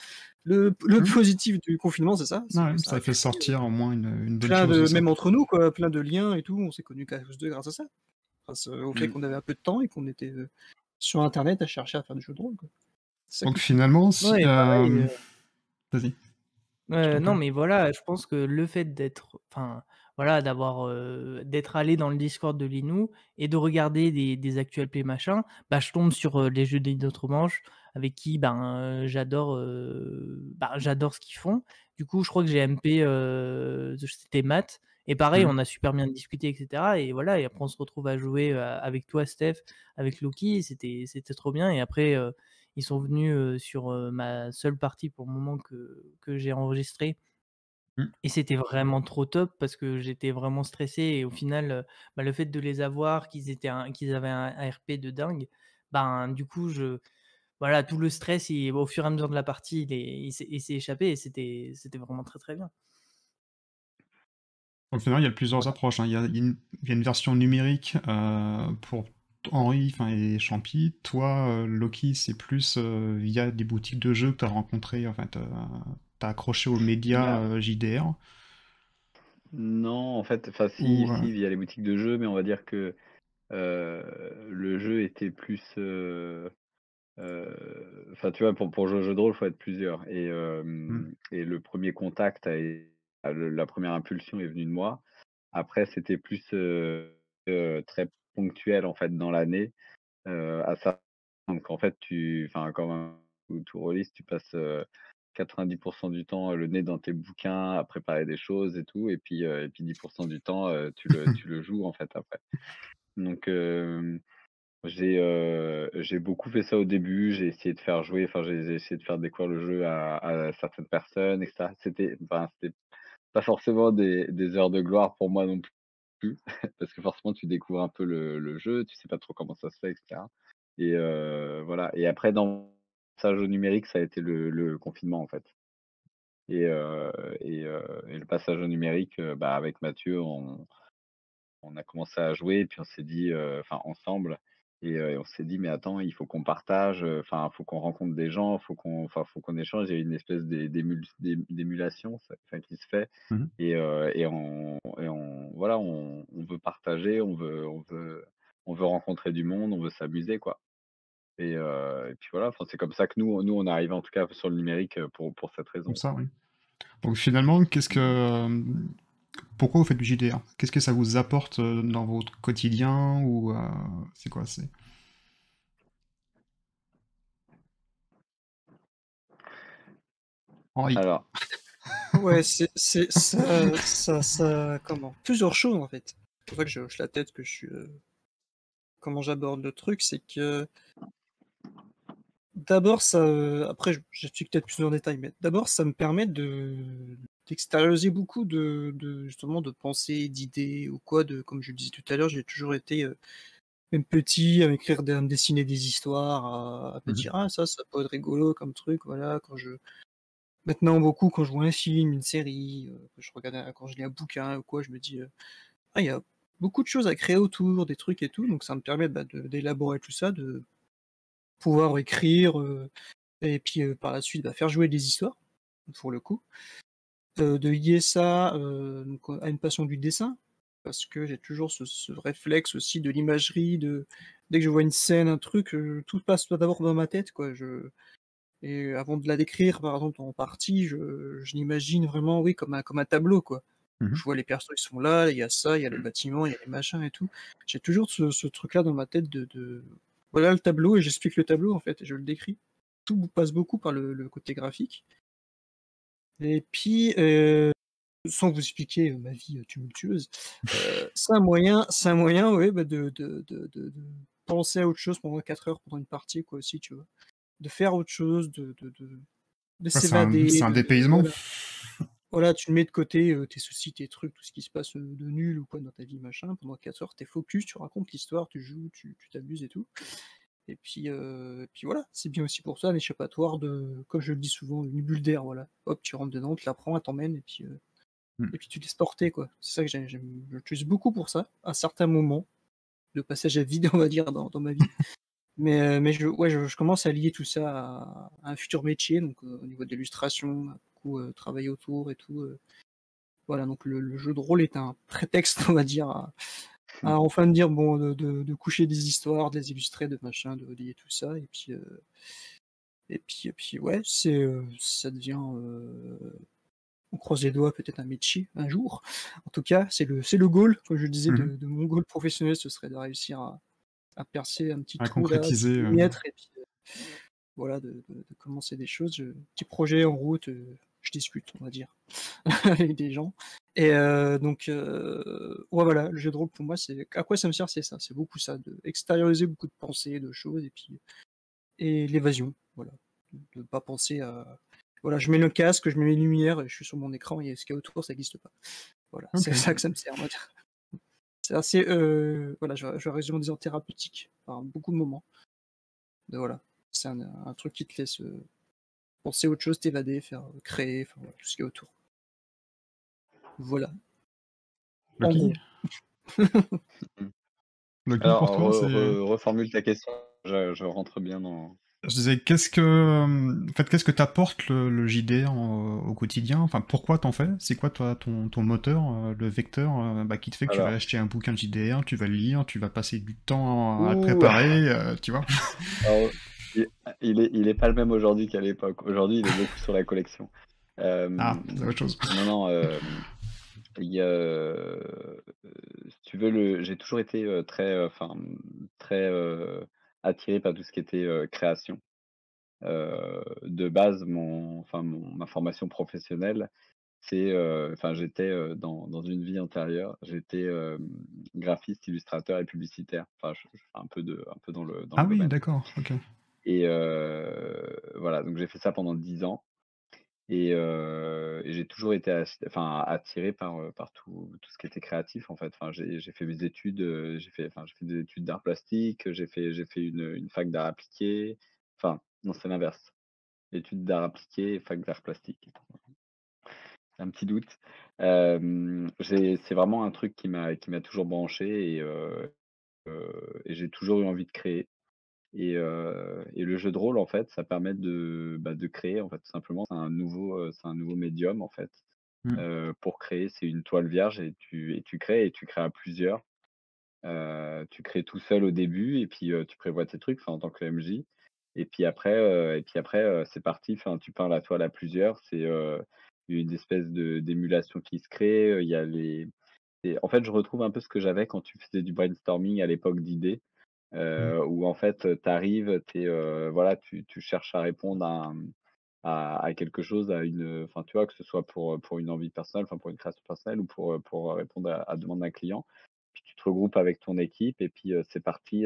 le Mmh. positif du confinement, c'est ça, Ouais, ça ça a fait sortir au moins une, heu, une bonne plein chose de même entre nous quoi, plein de liens et tout, on s'est connus qu'à cause d'eux grâce à ça. Grâce, heu, au fait Mmh. qu'on avait un peu de temps et qu'on était, heu, sur internet à chercher à faire du jeu de rôle, quoi. Donc cool. finalement si, Ouais, heu vas-y. Non, mais voilà, je pense que le fait d'être enfin, voilà, d'avoir, d'être allé dans le Discord de Linou et de regarder des des actual play machin, bah, je tombe sur, les jeux des d'autres manches avec qui, ben, j'adore, bah, j'adore ce qu'ils font. Du coup, je crois que j'ai MP, c'était Matt et pareil, Mmh. on a super bien discuté et cetera et voilà et après on se retrouve à jouer, avec toi, Steph, avec Loki, c'était c'était trop bien et après, ils sont venus, sur, ma seule partie pour le moment que que j'ai enregistrée Mmh. et c'était vraiment trop top parce que j'étais vraiment stressé et au final, bah, le fait de les avoir, qu'ils étaient qu'ils avaient un RP de dingue, ben, du coup, je voilà, tout le stress, il au fur et à mesure de la partie, il est il s'est échappé et c'était c'était vraiment très, très bien. Au final, il y a plusieurs approches, hein. Il y a une il y a une version numérique, pour Henri, et Champy. Toi, Loki, c'est plus, via des boutiques de jeux que tu as rencontrées, en fait, accroché aux médias, heu, JDR? Non, en fait, enfin si, Ou, heu si, via les boutiques de jeux, mais on va dire que, heu, le jeu était plus, enfin, tu vois, pour pour jouer au jeu de rôle, il faut être plusieurs et Mmh. et le 1er contact a la 1re impulsion est venue de moi. Après, c'était plus, très ponctuel, en fait, dans l'année, à ça donc en fait, tu enfin, comme un tout rôliste, tu passes, 90 du temps, le nez dans tes bouquins, à préparer des choses et tout et puis, et puis 10 du temps, tu le tu le joues, en fait, après. Donc, j'ai, j'ai beaucoup fait ça au début, j'ai essayé de faire jouer, enfin, j'ai essayé de faire découvrir le jeu à certaines personnes et cetera. C'était c'était pas forcément des des heures de gloire pour moi non plus, parce que forcément tu découvres un peu le le jeu, tu sais pas trop comment ça se fait et cetera et voilà et après dans passage au numérique, ça a été le le confinement, en fait. Et et et le passage au numérique, bah, avec Mathieu, on on a commencé à jouer et puis on s'est dit, enfin ensemble et on s'est dit: «Mais attends, il faut qu'on partage, enfin, il faut qu'on rencontre des gens, faut qu'on faut qu'on échange». Il y a une espèce d'émulation, qui se fait Mmh et et on et on voilà, on on veut partager, on veut on veut on veut rencontrer du monde, on veut s'amuser, quoi et et puis voilà, enfin, c'est comme ça que nous nous, on est arrivés, en tout cas, sur le numérique, pour pour cette raison. Comme ça, oui. Donc finalement, qu'est-ce que, pourquoi vous faites du JDR? Qu'est-ce que ça vous apporte, dans votre quotidien ou c'est quoi? C'est? Henri. Alors Ouais, c'est c'est ça ça ça comment? Plusieurs choses, en fait. Ça que je hoche la tête, que je suis, comment j'aborde le truc, c'est que d'abord ça, après je j'explique peut-être plus en détail, mais d'abord ça me permet de d'extérioriser beaucoup de de justement de pensées, d'idées ou quoi, de comme je le disais tout à l'heure, j'ai toujours été, même petit à m'écrire à me dessiner des histoires, à à me Mmh dire: «Ah ça, ça peut être rigolo comme truc», voilà, quand je maintenant beaucoup quand je vois un film, une série, que je regarde un quand je lis un bouquin ou quoi, je me dis, «Ah il y a beaucoup de choses à créer autour, des trucs et tout», donc ça me permet, bah, de d'élaborer tout ça, de pouvoir écrire, et puis, par la suite, bah, faire jouer des histoires, pour le coup. Heu, de lier ça, donc à une passion du dessin, parce que j'ai toujours ce ce réflexe aussi de l'imagerie, de dès que je vois une scène, un truc, tout passe d'abord dans ma tête, quoi. Je et avant de la décrire, par exemple, en partie, je je l'imagine vraiment, oui, comme un comme un tableau, quoi. Mmh Je vois les persos, ils sont là, il y a ça, il y a le bâtiment, il y a les machins et tout. J'ai toujours ce ce truc-là dans ma tête de de voilà le tableau et j'explique le tableau, en fait, et je le décris. Tout passe beaucoup par le le côté graphique et puis, heu, sans vous expliquer, ma vie, tumultueuse, heu, c'est un moyen c'est un moyen, ouais, bah, de de de penser à autre chose pendant 4 heures pendant une partie, quoi, aussi, tu vois? De faire autre chose, de de c'est un s'évader, c'est un dépaysement. voilà. Voilà, tu mets de côté, tes soucis, tes trucs, tout ce qui se passe, de nul ou quoi dans ta vie, machin. Pendant 4 heures, tu es focus, tu racontes l'histoire, tu joues, tu t'amuses et tout et puis, et puis voilà, c'est bien aussi pour ça, un échappatoire de comme je le dis souvent, une bulle d'air, voilà. Hop, tu rentres dedans, tu la prends, elle t'emmène et puis, Mmh. et puis tu te laisses porter, quoi. C'est ça que j'aime l'utilise beaucoup pour ça, à certains moments, de passage à vide, on va dire, dans dans ma vie. Mais, heu, mais je ouais, je je commence à lier tout ça à à un futur métier, donc, heu, au niveau de l'illustration, beaucoup, heu, travailler autour et tout, heu. Voilà, donc le le jeu de rôle est un prétexte, on va dire, à à enfin me dire bon, de de de coucher des histoires, de les illustrer, de machin, de lier tout ça et puis, et puis et puis ouais, c'est, ça devient, on croise les doigts, peut-être un métier, un jour. En tout cas, c'est le c'est le goal, comme je disais, de mh. de mon goal professionnel, ce serait de réussir à à percer un petit À trou là, de concrétiser, 6 heu m et puis, heu, voilà, de de de commencer des choses, je petit projet en route, heu, je discute, on va dire, avec des gens et heu, donc, ouais, voilà, le jeu de rôle pour moi, c'est à quoi ça me sert? C'est ça, c'est beaucoup ça, d'extérioriser beaucoup de pensées, de choses et puis et l'évasion, voilà. De de pas penser à voilà, je mets le casque, je mets mes lumières et je suis sur mon écran et ce qu'il y a autour, ça existe pas. Voilà, c'est ça que ça me sert, on va dire. C'est assez, heu, voilà, je je résume en disant thérapeutique, par beaucoup de moments. De voilà, c'est un un truc qui te laisse, heu, penser à autre chose, t'évader, faire, créer, enfin voilà, tout ce qu'il y a autour. Voilà. Lucky. Alors pour toi, re c'est re reformule ta question, je je rentre bien dans Je disais, qu'est-ce que, hem, en fait, qu'est-ce que t'apporte le le JDR au au quotidien? Enfin, pourquoi tu en fais? C'est quoi toi ton ton moteur, heu, le vecteur, bah, qui te fait que tu vas acheter un bouquin de JDR, tu vas le lire, tu vas passer du temps à le préparer, tu vois? Alors, il est il est pas le même aujourd'hui qu'à l'époque. Aujourd'hui, il est beaucoup sur la collection. Ah, c'est autre chose. non, non, il si tu veux le j'ai toujours été, très, enfin, très, attiré par tout ce qui était, création. de base, mon enfin mon ma formation professionnelle, c'est, enfin j'étais, dans dans une vie antérieure, j'étais, graphiste, illustrateur et publicitaire. Enfin je je fais un peu de un peu dans le dans Ah le oui, d'accord, OK. et voilà, donc j'ai fait ça pendant 10 ans et j'ai toujours été enfin attiré par, par tout tout ce qui était créatif en fait. Enfin j'ai fait mes études, j'ai fait enfin fait des études d'art plastique, j'ai fait fait une, une fac d'art appliqué. Enfin non, c'est l'inverse. Études d'art appliqué, fac d'art plastique. Un petit doute. C'est vraiment un truc qui m'a qui m'a toujours branché et et j'ai toujours eu envie de créer et et le jeu de rôle, en fait, ça permet de, bah, de créer, en fait, tout simplement. C'est un nouveau, heu, c'est un nouveau médium, en fait, Mmh. pour créer. C'est une toile vierge et tu et tu crées et tu crées à plusieurs. Tu crées tout seul au début et puis, tu prévois tes trucs, en tant que MJ et puis après, et puis après, c'est parti. Enfin, tu peins la toile à plusieurs. C'est, une espèce de d'émulation qui se crée, il y a les et en fait, je retrouve un peu ce que j'avais quand tu faisais du brainstorming à l'époque d'idées, Mmh. où en fait, tu arrives, voilà, tu tu cherches à répondre à, mmh, à à quelque chose, à une, enfin, tu vois, que ce soit pour, pour une envie personnelle, enfin, pour une création personnelle ou pour, pour, répondre à à demande d'un client. Puis tu te regroupes avec ton équipe et puis, c'est parti,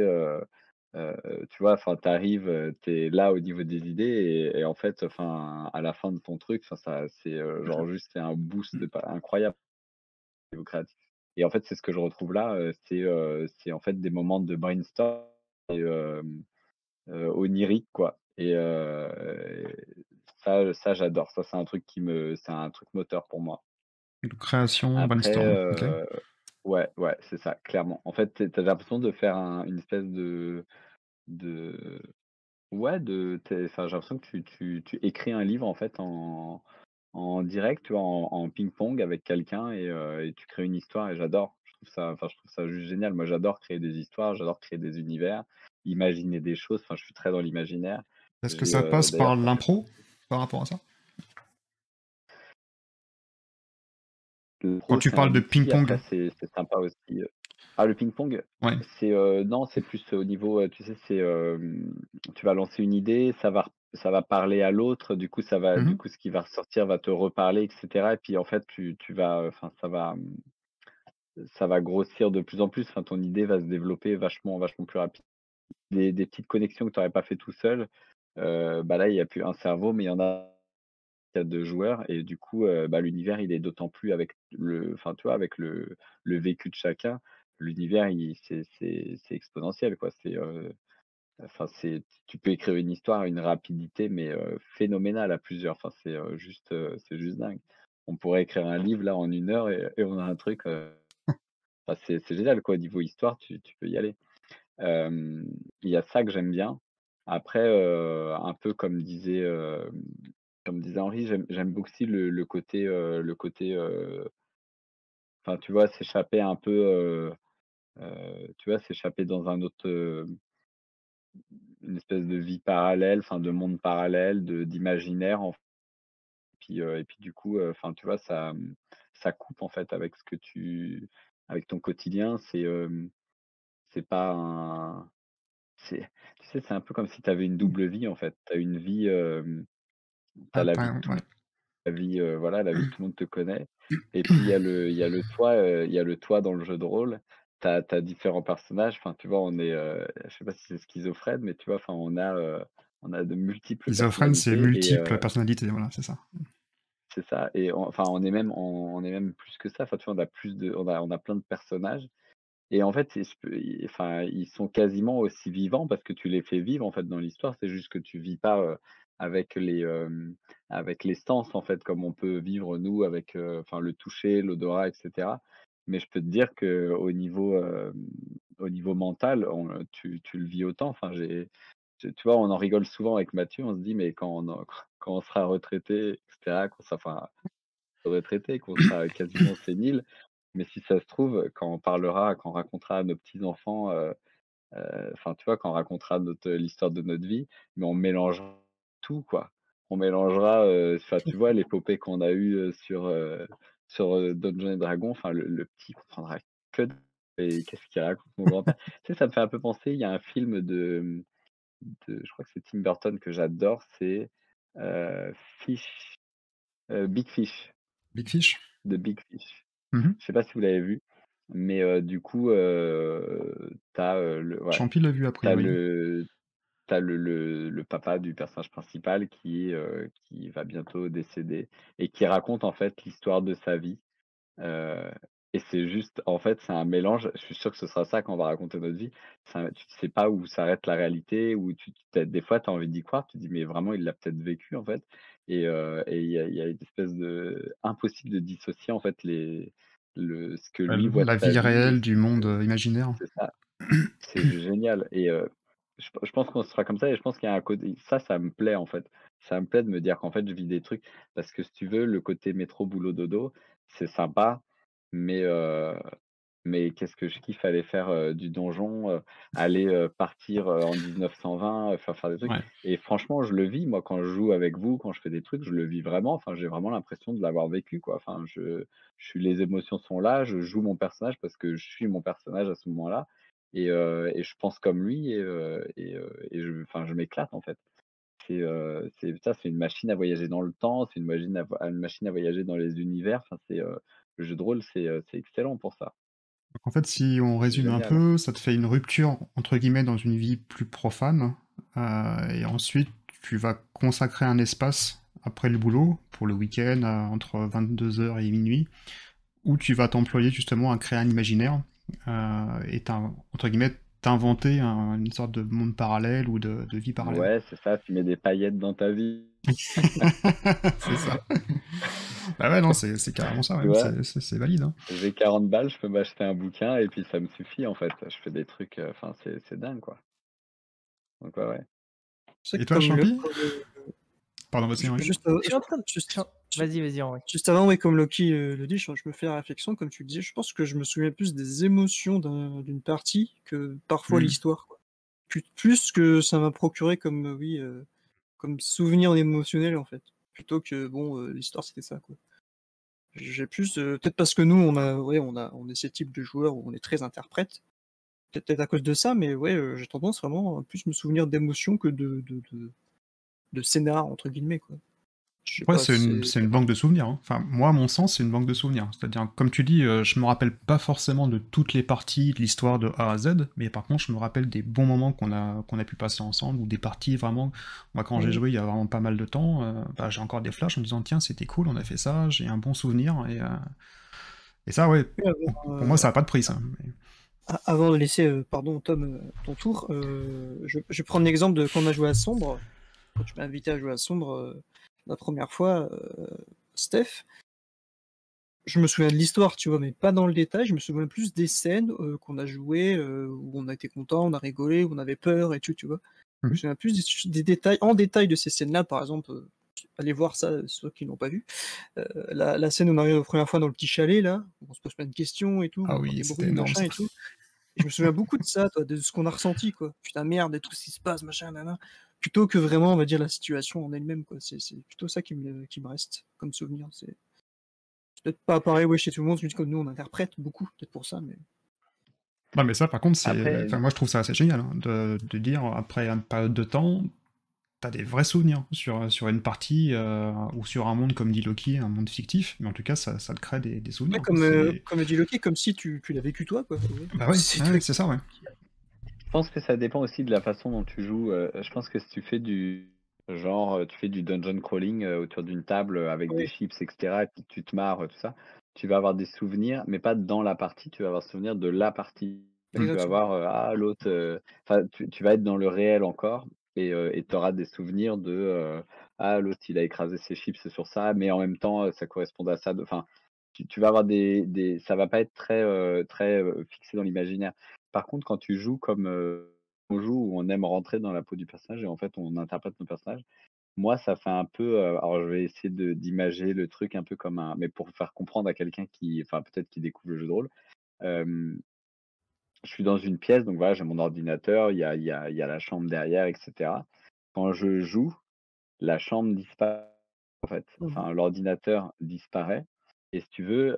tu vois? Enfin, tu arrives, tu es là au niveau des idées et et en fait, enfin, à la fin de ton truc, ça c'est, heu, genre juste, c'est un boost incroyable au niveau créatif et en fait, c'est ce que je retrouve là, c'est, c'est en fait des moments de brainstorm et onirique quoi et ça ça j'adore. Ça, c'est un truc qui me c'est un truc moteur pour moi. Création, Après, brainstorm, OK. heu, ouais, ouais, c'est ça, clairement. En fait, tu tu as l'impression de faire un une espèce de de ouais, de enfin, j'ai l'impression que tu tu tu écris un livre, en fait, en en direct, tu vois? En en ping-pong avec quelqu'un et heu et tu crées une histoire et j'adore. Je trouve ça enfin, je trouve ça juste génial. Moi, j'adore créer des histoires, j'adore créer des univers, imaginer des choses. Enfin, je suis très dans l'imaginaire. Est-ce que ça heu, passe par l'impro, par rapport à ça? Quand tu parles de ping-pong? c'est sympa aussi, heu ah le ping-pong? Ouais. C'est, heu, non, c'est plus au niveau, heu, tu sais, c'est, tu vas lancer une idée, ça va ça va parler à l'autre, du coup ça va Mmh du coup ce qui va ressortir va te reparler et cetera et puis en fait tu tu vas, enfin ça va, mmh, ça va grossir de plus en plus, enfin ton idée va se développer vachement vachement plus rapide. Des des petites connexions que tu aurais pas fait tout seul, heu, bah là il y a plus un cerveau, mais il y en a 2 joueurs et du coup, bah, l'univers, il est d'autant plus avec le enfin, tu vois, avec le le vécu de chacun, l'univers, c'est exponentiel, quoi. Enfin, tu peux écrire une histoire à une rapidité, mais, phénoménale à plusieurs. Enfin, c'est, juste, juste dingue. On pourrait écrire un livre, là, en une heure et on a un truc, c'est génial, quoi. Niveau histoire, tu tu peux y aller. Il y a ça que j'aime bien. Après, un peu comme disait, comme disait Henri, j'aime beaucoup aussi le côté, le côté, enfin, tu vois, s'échapper un peu, tu vois, s'échapper dans un autre, heu, une espèce de vie parallèle, enfin, de monde parallèle, de d'imaginaire, en puis, heu et puis du coup, enfin, tu vois, ça, mmh, ça coupe, en fait, avec ce que tu avec ton quotidien. C'est, c'est pas un C'est tu sais, c'est un peu comme si tu avais une Mmh. double vie, en fait. Tu as une vie, hem, tu as Ah, la vie tout ouais. la vie, heu, voilà, la vie tout le monde te connaît et puis il y a le il y a le toi, heu, il y a le toi dans le jeu de rôle. Tu as différents personnages, enfin, tu vois, on est, heu, je sais pas si c'est schizophrène, mais tu vois, enfin, on a, heu, on a de multiples Schizophrène, c'est multiples personnalités, voilà, c'est ça. c'est ça et on enfin, on est même on on est même plus que ça, enfin, tu vois, on a plus de on a on a plein de personnages Et en fait, je enfin, ils sont quasiment aussi vivants parce que tu les fais vivre, en fait, dans l'histoire. C'est juste que tu vis pas, avec les, hem, avec les sens, en fait, comme on peut vivre nous avec, enfin, le toucher, l'odorat et cetera. Mais je peux te dire qu'au niveau, hem, au niveau mental, on tu tu le vis autant. Enfin, j'ai tu vois, on en rigole souvent avec Mathieu, on se dit: «Mais quand on quand on sera retraité et cetera, qu'on sera enfin, retraité, qu'on sera quasiment sénile, mais si ça se trouve, quand on parlera, quand on racontera à nos petits-enfants, heu, enfin, tu vois, quand on racontera notre l'histoire de notre vie, mais on mélangera tout, quoi. On mélangera, enfin, tu vois, l'épopée qu'on a eue, sur, sur, Donjons& et Dragons, enfin, le le petit comprendra que et qu'est-ce qu'il raconte mon grand-père? Tu sais, ça me fait un peu penser, il y a un film de, je crois que c'est Tim Burton que j'adore, c'est, Fish, Big Fish. Big Fish? De Big Fish. Mmh Je sais pas si vous l'avez vu, mais du coup, heu, tu as, le ouais, Champi l'a vu a tu as priori. le tu as le le le papa du personnage principal qui, heu, qui va bientôt décéder et qui raconte en fait l'histoire de sa vie. Heu et c'est juste en fait, c'est un mélange, je suis sûr que ce sera ça quand on va raconter notre vie. Un tu sais pas où s'arrête la réalité, où tu des fois, tu as envie d'y croire, tu te dis: «Mais vraiment, il l'a peut-être vécu, en fait» et et il y a il y a une espèce de impossible de dissocier, en fait, les le ce que lui voit la sa vie réelle du monde, imaginaire. c'est ça. C'est génial et je je pense qu'on sera comme ça et je pense qu'il y a un côté ça, ça me plaît, en fait. Ça me plaît de me dire qu'en fait, je vis des trucs parce que si tu veux, le côté métro boulot dodo, c'est sympa, mais heu, mais qu'est-ce que je kiffe aller faire, heu, du donjon, heu, aller, partir, en 1920, heu, faire faire des trucs Ouais. et franchement, je le vis, moi, quand je joue avec vous, quand je fais des trucs, je le vis vraiment. Enfin, j'ai vraiment l'impression de l'avoir vécu, quoi. Enfin, je je suis les émotions sont là, je joue mon personnage parce que je suis mon personnage à ce moment-là et je pense comme lui et je m'éclate, en fait. C'est, ça, c'est une machine à voyager dans le temps, c'est une machine à voi une machine à voyager dans les univers. Enfin, c'est, le jeu de rôle, c'est, excellent pour ça. Donc en fait, si on résume un peu, ça te fait une «rupture» entre guillemets dans une vie plus profane, et ensuite tu vas consacrer un espace après le boulot, pour le week-end, entre 22:00 et minuit, où tu vas t'employer justement à créer un imaginaire, heu et entre guillemets, «t'inventer» un une sorte de monde parallèle ou de de vie parallèle. Ouais, c'est ça, tu mets des paillettes dans ta vie. C'est ça. Bah ouais, non, c'est carrément ça, ouais, c'est valide, hein. J'ai 40 balles, je peux m'acheter un bouquin et puis ça me suffit, en fait. Je fais des trucs, heu, enfin, c'est c'est dingue, quoi. Donc ouais, ouais. Et toi, Champi? Pardon, vas-y, juste, heu, Je suis en train de juste tiens, ju vas-y, vas-y, Henri. juste avant, oui, comme Loki, heu, le dit, je je me fais la réflexion, comme tu le disais, je pense que je me souviens plus des émotions d'un d'une partie que parfois Mmh. l'histoire. Plus plus que ça m'a procuré comme, heu, oui, heu, comme souvenir émotionnel, en fait, plutôt que bon, l'histoire, c'était ça, quoi. J'ai plus, peut-être parce que nous, on a ouais, on a on est ces types de joueurs où on est très interprètes. Peut peut-être à cause de ça, mais ouais, j'ai tendance vraiment à plus me souvenir d'émotions que de de de de «scénar» entre guillemets, quoi. Ouais, c'est une une banque de souvenirs, hein. Enfin, moi, à mon sens, c'est une banque de souvenirs. C'est-à-dire, comme tu dis, heu, je me rappelle pas forcément de toutes les parties de l'histoire de A à Z, mais par contre, je me rappelle des bons moments qu'on a qu'on a pu passer ensemble ou des parties vraiment moi, quand j'ai joué il y a vraiment pas mal de temps, heu, bah, j'ai encore des flashs en me disant: «Tiens, c'était cool, on a fait ça, j'ai un bon souvenir» et heu et ça, ouais, Oui, pour avant, pour moi, ça a pas de prix, ça, mais avant de laisser, pardon Tom, ton tour, je je vais prendre l'exemple de quand on a joué à Sombre. Quand tu m'as invité à jouer à Sombre, heu, la 1re fois, heu, Steph je me souviens de l'histoire, tu vois? Mais pas dans le détail, je me souviens plus des scènes, heu, qu'on a jouées, où on a été contents, on a rigolé, où on avait peur et tout, tu vois? Mmh Je me mh. souviens plus des détails en détail de ces scènes-là, par exemple, allez voir ça, ceux qui l'ont pas vu. La la scène où on arrive la 1re fois dans le petit chalet là, où on se pose plein de questions et tout, Ah oui, c'était énorme et tout. Et je me souviens beaucoup de ça, toi, de ce qu'on a ressenti, quoi. «Putain merde et tout ce qui se passe, machin, nin», plutôt que vraiment, on va dire, la situation en elle-même, quoi. C'est c'est plutôt ça qui me qui me reste comme souvenir, c'est peut-être pas pareil, ouais, chez tout le monde, c'est juste comme nous, on interprète beaucoup, peut-être pour ça, mais Non, mais ça, par contre, c'est Après enfin, moi, je trouve ça assez génial, hein, de de dire, après une période de temps, tu as des vrais souvenirs sur, sur une partie, heu, ou sur un monde, comme dit Loki, un monde fictif, mais en tout cas, ça ça te crée des des ouais, souvenirs, comme, C'est comme dit Loki, comme si tu tu l'as vécu toi, quoi. Oui, bah, ouais, c'est ouais, ouais, c'est ça, ouais. Je pense que ça dépend aussi de la façon dont tu joues, heu, je pense que si tu fais du genre, heu, tu fais du dungeon crawling, heu, autour d'une table, avec des chips et cetera et puis tu te marres, tout ça, tu vas avoir des souvenirs, mais pas dans la partie, tu vas avoir souvenir de la partie. Tu vas avoir, ah l'autre, enfin tu tu vas être dans le réel encore et tu auras des souvenirs de, ah l'autre il a écrasé ses chips sur ça, mais en même temps, ça correspondait à ça enfin, tu tu vas avoir des des ça va pas être très, très, fixé dans l'imaginaire. Par contre, quand tu joues comme, on joue, où on aime rentrer dans la peau du personnage et en fait on interprète nos personnages, moi ça fait un peu, alors je vais essayer de d'imager le truc un peu comme un mais pour faire comprendre à quelqu'un qui enfin peut-être qui découvre le jeu de rôle. Je suis dans une pièce, donc voilà, j'ai mon ordinateur, il y a il y a il y a la chambre derrière et cetera. Quand je joue, la chambre disparaît en fait, Mmh mh. enfin l'ordinateur disparaît Et si tu veux,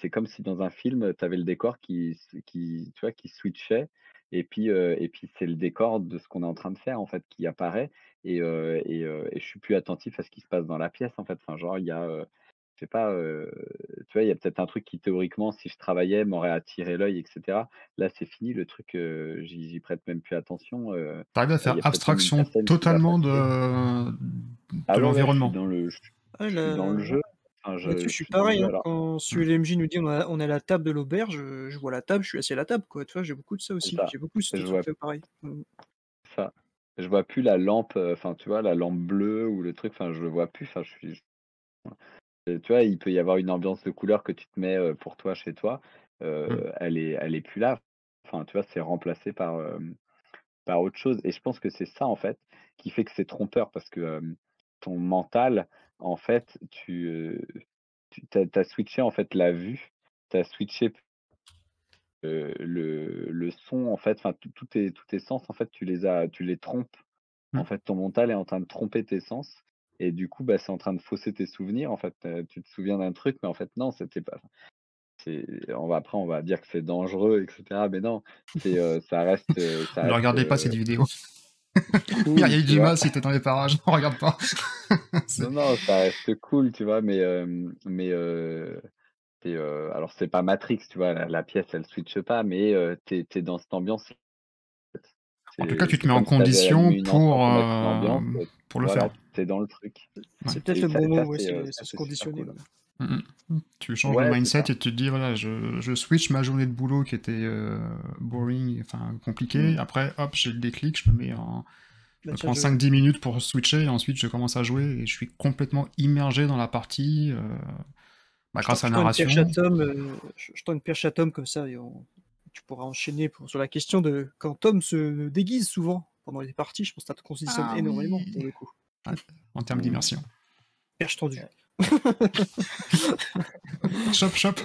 c'est comme si dans un film, tu avais le décor qui qui tu vois, qui switchait et puis, et puis c'est le décor de ce qu'on est en train de faire, en fait, qui apparaît et heu et je suis plus attentif à ce qui se passe dans la pièce, en fait. Enfin, genre, il y a, je sais pas, tu vois, il y a peut-être un truc qui théoriquement, si je travaillais, m'aurait attiré l'œil et cetera. Là, c'est fini le truc, j'y prête même plus attention, Tu arrives à faire abstraction totalement de Ah ouais, l'environnement? dans le je je suis dans le là jeu, enfin, là-dessus, je je suis pareil, hein. Quand Mmh. SULMJ nous dit: «On a on est à la table de l'auberge», heu, je vois la table, je suis assis à la table, quoi, tu vois? J'ai beaucoup de ça aussi. ça. J'ai beaucoup ce Je vois pareil. Mmh. ça. Je vois plus la lampe, heu, enfin, tu vois, la lampe bleue ou le truc, enfin, je le vois plus, enfin, je suis Heu, tu vois, il peut y avoir une ambiance de couleur que tu te mets, heu, pour toi, chez toi, Mmh. heu, elle est elle est plus là. Enfin, tu vois, c'est remplacé par, hem, par autre chose et je pense que c'est ça, en fait, qui fait que c'est trompeur parce que, ton mental, en fait, tu, tu as switché, en fait, la vue, tu as switché le le son, en fait, enfin, tous tes tous tes sens, en fait, tu les as tu les trompes. En Mmh. fait, ton mental est en train de tromper tes sens et du coup, bah, c'est en train de fausser tes souvenirs. En fait, tu te souviens d'un truc, mais en fait, non, c'était pas on va après, on va dire que c'est dangereux et cetera, mais non, c'est, heu, ça reste, ça Ne reste, regardez pas cette vidéo. Il y a il y cool, a tu du vois? mal si tu es dans les parages, ne regarde pas. Non, C'est non, ça reste cool, tu vois? Mais, hem, mais, c'est, heu, alors c'est pas Matrix, tu vois? La la pièce, elle switche pas, mais, heu, tu es dans cette ambiance, en tout cas, tu te mets en condition pour, on ambiance, pour le faire. voilà, tu es dans le truc Ouais. C'est peut-être le bon mot, ouais, c'est, se conditionner, cool. Mmh. Tu changes le Ouais, c'est mindset et tu te dis: «Voilà, je je switch ma journée de boulot qui était, heu, boring, enfin compliquée. Mmh. Après, hop, j'ai le déclic, je me mets en je Bah, prends je 5-10 minutes pour switcher et ensuite je commence à jouer et je suis complètement immergé dans la partie, heu, bah, je grâce à la narration». Tom, heu, je tends une perche à Tom comme ça et on tu pourras enchaîner pour sur la question de quand Tom se déguise souvent pendant les parties, je pense que ça te conditionne Ah énormément oui! pour le coup. Ouais, en termes Mmh. d'immersion. Perche tendue. Chop, chop.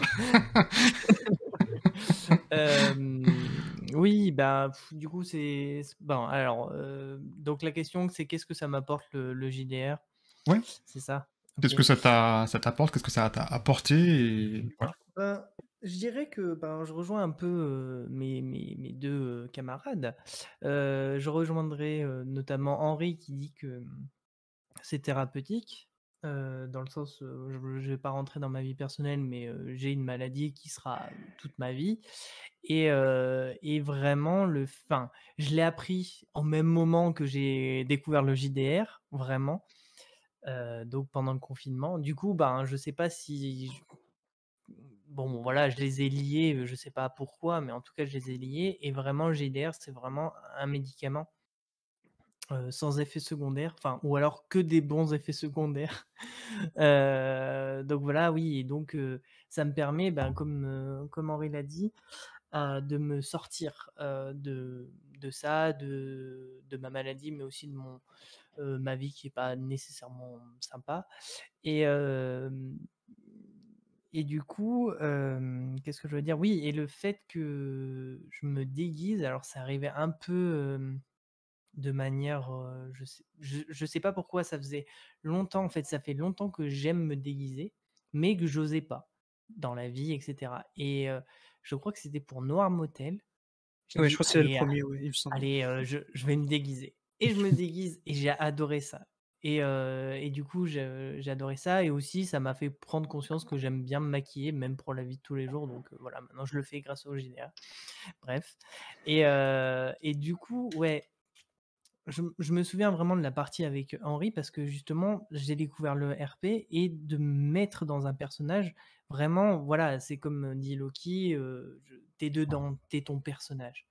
Hem, oui, bah, du coup, c'est bon, alors, heu, donc la question, c'est qu'est-ce que ça m'apporte le le JDR? Ouais. C'est ça? Qu'est-ce que ça t'a ça t'apporte? Qu'est-ce que ça t'a apporté? Et voilà. Ben, je dirais que, ben, je rejoins un peu, heu, mes mes mes 2 heu, camarades. Je rejoindrai, notamment Henri qui dit que, mmh, c'est thérapeutique, dans le sens, je je vais pas rentrer dans ma vie personnelle, mais, j'ai une maladie qui sera toute ma vie et vraiment le enfin, je l'ai appris en même moment que j'ai découvert le JDR, vraiment, donc pendant le confinement. Du coup, ben, je sais pas si bon, voilà, je les ai liés, je sais pas pourquoi, mais en tout cas, je les ai liés et vraiment le JDR, c'est vraiment un médicament heu, sans effet secondaire, enfin ou alors que des bons effets secondaires. Heu, donc voilà, oui et donc ça me permet, ben, comme, comme Henri l'a dit, de me sortir, de de ça, de de ma maladie, mais aussi de mon, ma vie qui est pas nécessairement sympa et et du coup, qu'est-ce que je veux dire? Oui et le fait que je me déguise, alors c'est arrivé un peu, de manière, je sais je je sais pas pourquoi ça faisait longtemps, en fait, ça fait longtemps que j'aime me déguiser, mais que j'osais pas dans la vie et cetera et je crois que c'était pour Noir Motel. Ouais, je crois que c'est le «Allez, premier, ouais, il me. Allez, je je vais me déguiser et je me déguise et j'ai adoré ça et et du coup, j'ai adoré ça et aussi ça m'a fait prendre conscience que j'aime bien me maquiller, même pour la vie de tous les jours donc voilà, maintenant je le fais grâce au JDR. Bref et et du coup, ouais, je me souviens vraiment de la partie avec Henri parce que justement, j'ai découvert le RP et de me mettre dans un personnage, vraiment, voilà, c'est comme dit Loki, heu, je tu es dedans, tu es ton personnage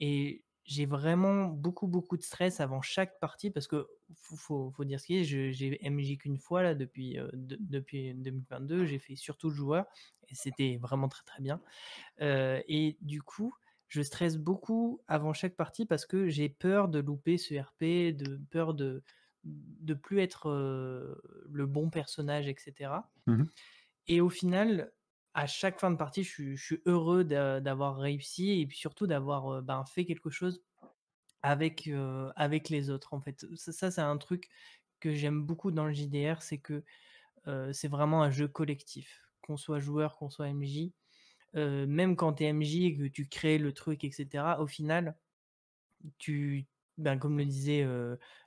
et j'ai vraiment beaucoup, beaucoup de stress avant chaque partie parce que faut faut dire ce qui est, j'ai MJ qu'une fois là depuis, heu, de depuis 2022, j'ai fait surtout le joueur et c'était vraiment très, très bien. Et du coup, je stresse beaucoup avant chaque partie parce que j'ai peur de louper ce RP, de peur de de plus être, le bon personnage et cetera Mmh mh. et au final, à chaque fin de partie, je suis je suis heureux d'a d'avoir réussi et puis surtout d'avoir, ben, fait quelque chose avec, avec les autres, en fait. Ça ça, c'est un truc que j'aime beaucoup dans le JDR, c'est que, c'est vraiment un jeu collectif. qu'on soit joueur, qu'on soit MJ, même quand tu es MJ et que tu crées le truc, etc., au final, tu, ben, comme le disait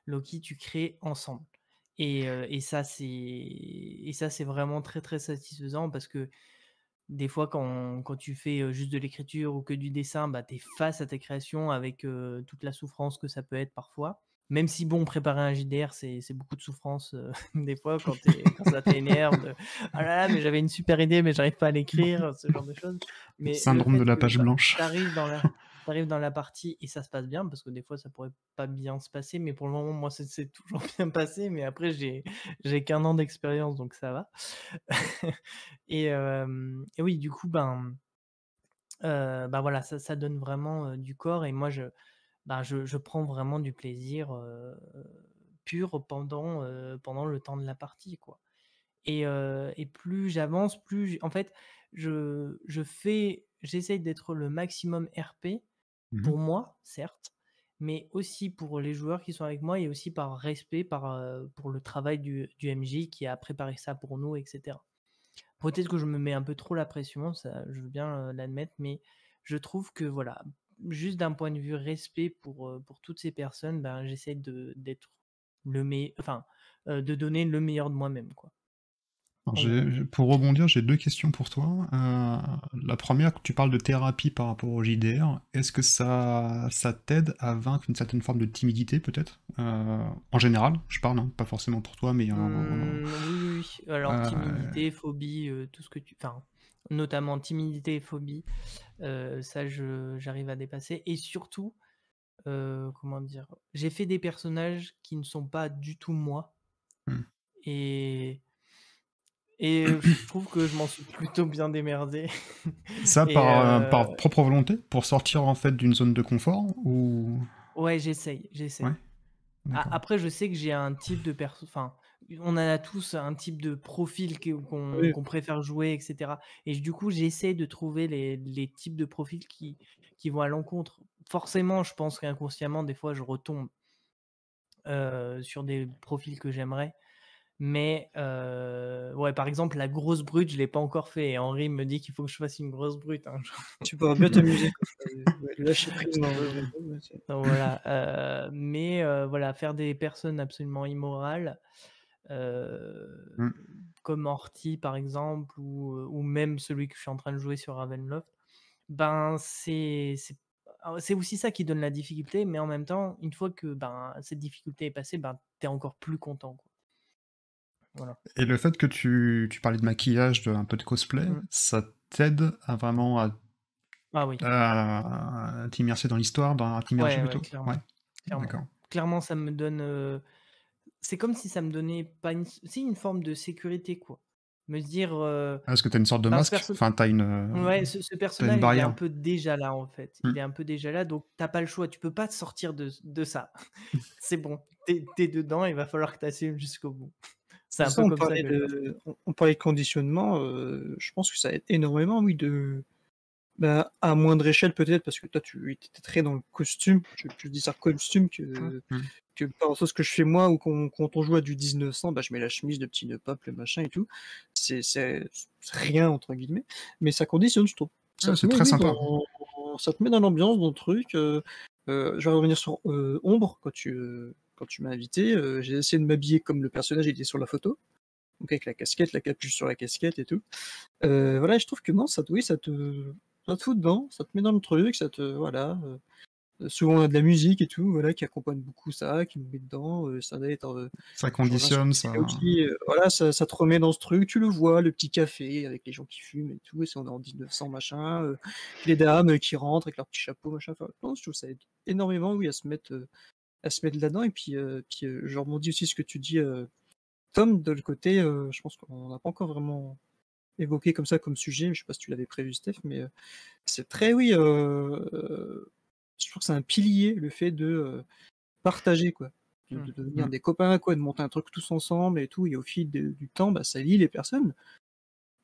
Loki, tu crées ensemble. Et, et ça, c'est vraiment très très satisfaisant parce que des fois, quand, quand tu fais juste de l'écriture ou que du dessin, bah, tu es face à tes créations avec toute la souffrance que ça peut être parfois. Même si, bon, préparer un JDR, c'est beaucoup de souffrance des fois quand, quand ça t'énerve. ah là là, mais j'avais une super idée, mais j'arrive pas à l'écrire, ce genre de choses. Mais Syndrome de la page blanche. Tu dans la, arrives dans la partie et ça se passe bien, parce que des fois ça pourrait pas bien se passer, mais pour le moment, moi, c'est toujours bien passé, mais après, j'ai qu'un an d'expérience, donc ça va. et, et, oui, du coup, ben, ben voilà, ça, ça donne vraiment du corps, et moi, je, ben, je, je, prends vraiment du plaisir pur pendant, pendant le temps de la partie, quoi. Et, et plus j'avance, plus, en fait, je, je fais, j'essaye d'être le maximum RP, Mmh pour moi, certes, mais aussi pour les joueurs qui sont avec moi et aussi par respect par, pour le travail du, du, MJ qui a préparé ça pour nous, etc. Peut-être que je me mets un peu trop la pression, ça, je veux bien l'admettre, mais je trouve que voilà, juste d'un point de vue respect pour, pour toutes ces personnes, ben, j'essaie d'être le meilleur, enfin, de donner le meilleur de moi-même, quoi pour rebondir, j'ai deux questions pour toi. Euh, la première, tu parles de thérapie par rapport au JDR. Est-ce que ça, ça t'aide à vaincre une certaine forme de timidité, peut-être? Euh, En général, je parle, hein, pas forcément pour toi, mais... Mmh, oui, oui, Alors, euh, timidité, phobie, tout ce que tu... Enfin, notamment timidité et phobie, ça, j'arrive à dépasser. Et surtout, comment dire J'ai fait des personnages qui ne sont pas du tout moi. Mmh. Et et je trouve que je m'en suis plutôt bien démerdé. Ça, par, euh, par, propre volonté Pour sortir en fait d'une zone de confort ou... Ouais, j'essaye, j'essaye. Après, je sais que j'ai un type de personne. Enfin, on a tous un type de profil qu'on préfère jouer, etc. Et du coup, j'essaie de trouver les, les, types de profils qui, qui vont à l'encontre. Forcément, je pense qu'inconsciemment, des fois, je retombe euh, sur des profils que j'aimerais. Mais ouais, par exemple, la grosse brute, je l'ai pas encore fait. Et Henri me dit qu'il faut que je fasse une grosse brute. Hein. Tu pourras bien t'amuser. voilà. mais voilà, faire des personnes absolument immorales, mmh. comme Horty par exemple, ou, ou, même celui que je suis en train de jouer sur Ravenloft, ben c'est c'est aussi ça qui donne la difficulté, mais en même temps, une fois que ben, cette difficulté est passée, ben, tu es encore plus content. Quoi. Et le fait que tu, tu parlais de maquillage, de, un peu de cosplay, mmh. ça t'aide à vraiment à, ah oui. à, t'immerser dans l'histoire, dans, à t'immerger plutôt? clairement. Clairement. clairement. ça me donne. Euh, c'est comme si ça me donnait pas une. C'est une forme de sécurité, quoi. Me dire. Euh... Ah, est-ce que t'as une sorte de masque Enfin, t'as une. Euh, ouais, ce, personnage, il est un peu déjà là, en fait. Il mmh. est un peu déjà là, donc t'as pas le choix. Tu peux pas te sortir de, de ça. c'est bon. T'es es dedans, il va falloir que t'assumes jusqu'au bout on, parlait de, on, parlait de conditionnement, euh, je pense que ça aide énormément, oui, de, bah, à moindre échelle peut-être, parce que toi tu étais très dans le costume, je, dis ça costume que, mmh, mmh. que par rapport à ce que je fais moi, ou quand, on joue à du 1900, bah, je mets la chemise de petit nœud le machin et tout, c'est rien entre guillemets, mais ça conditionne, je trouve. c'est très sympa. ça te met dans l'ambiance, dans le truc. Euh, euh, je vais revenir sur Ombre, quand tu quand tu m'as invité, euh, j'ai essayé de m'habiller comme le personnage était sur la photo. Donc avec la casquette, la capuche sur la casquette et tout. Euh, voilà, je trouve que non, ça, oui, ça te, ça te fout dedans, ça te met dans le truc, ça te, voilà. Euh, souvent on a de la musique et tout, voilà, qui accompagne beaucoup ça, qui nous met dedans. ça va être. ça conditionne, ça. voilà, ça, ça, te remet dans ce truc. Tu le vois, le petit café avec les gens qui fument et tout. Et c'est on est en 1900 machin, les dames qui rentrent avec leur petit chapeau machin. Enfin, je trouve ça aide énormément, oui, à se mettre à se mettre là-dedans. Et puis, euh, puis euh, je rebondis aussi ce que tu dis, euh, Tom, de le côté, je pense qu'on n'a pas encore vraiment évoqué comme ça comme sujet. Je sais pas si tu l'avais prévu, Steph, mais c'est très, oui, je trouve que c'est un pilier, le fait de partager, quoi. De, mmh. devenir mmh. des copains, quoi, de monter un truc tous ensemble et tout. Et au fil du temps, bah, ça lie les personnes.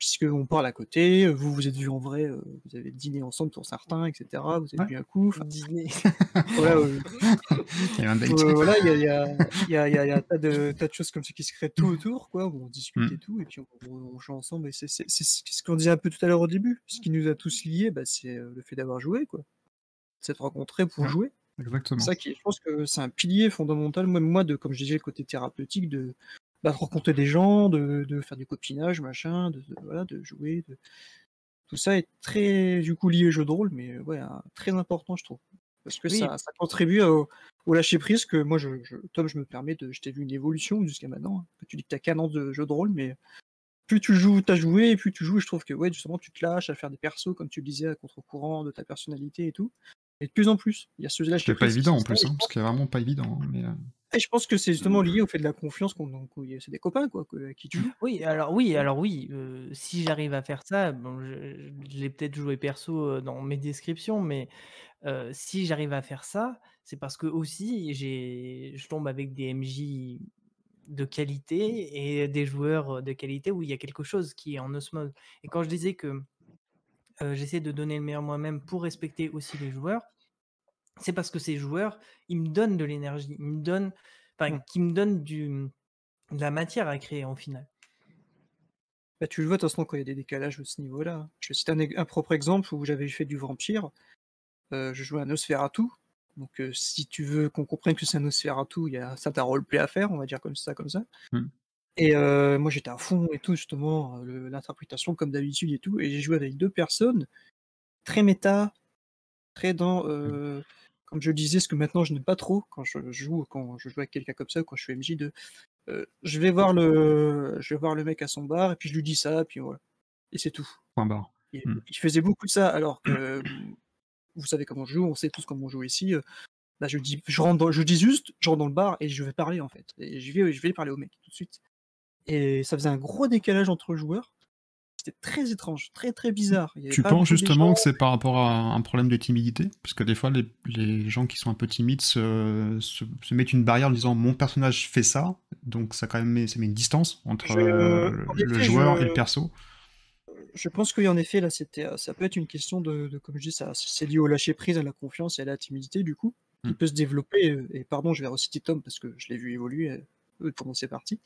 Puisqu'on parle à côté, vous vous êtes vus en vrai, euh, vous avez dîné ensemble pour certains, etc. Vous avez Ouais. bu un coup. enfin, Dîner. voilà, euh, Il y a un date. euh, voilà, il y a, il y, a, il y, a, y a- y a un tas de, tas de choses comme ça qui se créent tout autour, quoi, où on discute Mm. et tout, et puis on, on- on joue ensemble. Et c'est c'est- c'est ce qu'on disait un peu tout à l'heure au début. Ce qui nous a tous liés, bah, c'est le fait d'avoir joué, quoi. S'être rencontrés pour Ouais. jouer. Exactement. C'est ça qui, je pense que c'est un pilier fondamental, même moi, de, comme je disais, le côté thérapeutique, de, bah, de rencontrer des gens, de, de faire du copinage, machin, de, de- voilà, de jouer. De... Tout ça est très, du coup, lié au jeu de rôle, mais ouais, un- très important, je trouve. Parce que Oui. ça, ça contribue au, au lâcher prise que moi, je, je- Tom, je me permets de. Je t'ai vu une évolution jusqu'à maintenant. hein, que tu dis que tu as qu'un an de jeu de rôle, mais plus tu joues, tu as joué, et plus tu joues, je trouve que ouais, justement, tu te lâches à faire des persos, comme tu le disais, à contre-courant de ta personnalité et tout. Et de plus en plus, il y a ce lâcher C'est pas évident en plus, hein, je parce qu'il est vraiment pas évident. hein, mais, euh, et je pense que c'est justement lié au fait de la confiance qu'on c'est des copains quoi, que- qui tu. Oui, alors oui, alors oui, euh, si j'arrive à faire ça, bon, je, je l'ai peut-être joué perso euh, dans mes descriptions, mais euh, si j'arrive à faire ça, c'est parce que aussi j'ai, je tombe avec des MJ de qualité et des joueurs de qualité où il y a quelque chose qui est en osmose. Et quand je disais que euh, j'essaie de donner le meilleur moi-même pour respecter aussi les joueurs, c'est parce que ces joueurs, ils me donnent de l'énergie, ils me donnent, enfin, Mm. qui me donnent du, de la matière à créer en final. Bah, tu le vois de toute façon quand il y a des décalages à ce niveau-là. hein. Je vais citer un, un propre exemple où j'avais fait du vampire. Euh, je jouais un Nosferatu. Donc euh, si tu veux qu'on comprenne que c'est un Nosferatu, il y a un certain roleplay à faire, on va dire comme ça, comme ça. Mm. Et euh, moi j'étais à fond et tout justement, l'interprétation comme d'habitude et tout. Et j'ai joué avec deux personnes très méta, très dans, euh, comme je disais, ce que maintenant je n'aime pas trop quand je joue, quand je joue avec quelqu'un comme ça, quand je suis MJ, de euh, je vais voir le, je vais voir le mec à son bar et puis je lui dis ça, puis voilà, et c'est tout. point barre. Il, Mm. il faisait beaucoup de ça, alors que vous savez comment je joue, on sait tous comment on joue ici. euh, Bah, je dis, je rentre, dans- je dis juste, je rentre dans le bar et je vais parler en fait, et je vais, je vais parler au mec tout de suite. Et ça faisait un gros décalage entre joueurs. C'était très étrange, très très bizarre. Il y avait Tu penses justement que c'est par rapport à un problème de timidité? Parce que des fois, les, les gens qui sont un peu timides se, se- se mettent une barrière en disant mon personnage fait ça, donc ça, quand même met, ça met une distance entre Je- euh, en le joueur je- et le perso. Je pense qu'en effet, là, c'était, euh, ça peut être une question de, de- comme je dis, ça, c'est lié au lâcher prise, à la confiance et à la timidité, du coup, qui Mm. peut se développer. euh, Et pardon, je vais reciter Tom parce que je l'ai vu évoluer euh, pendant ces parties.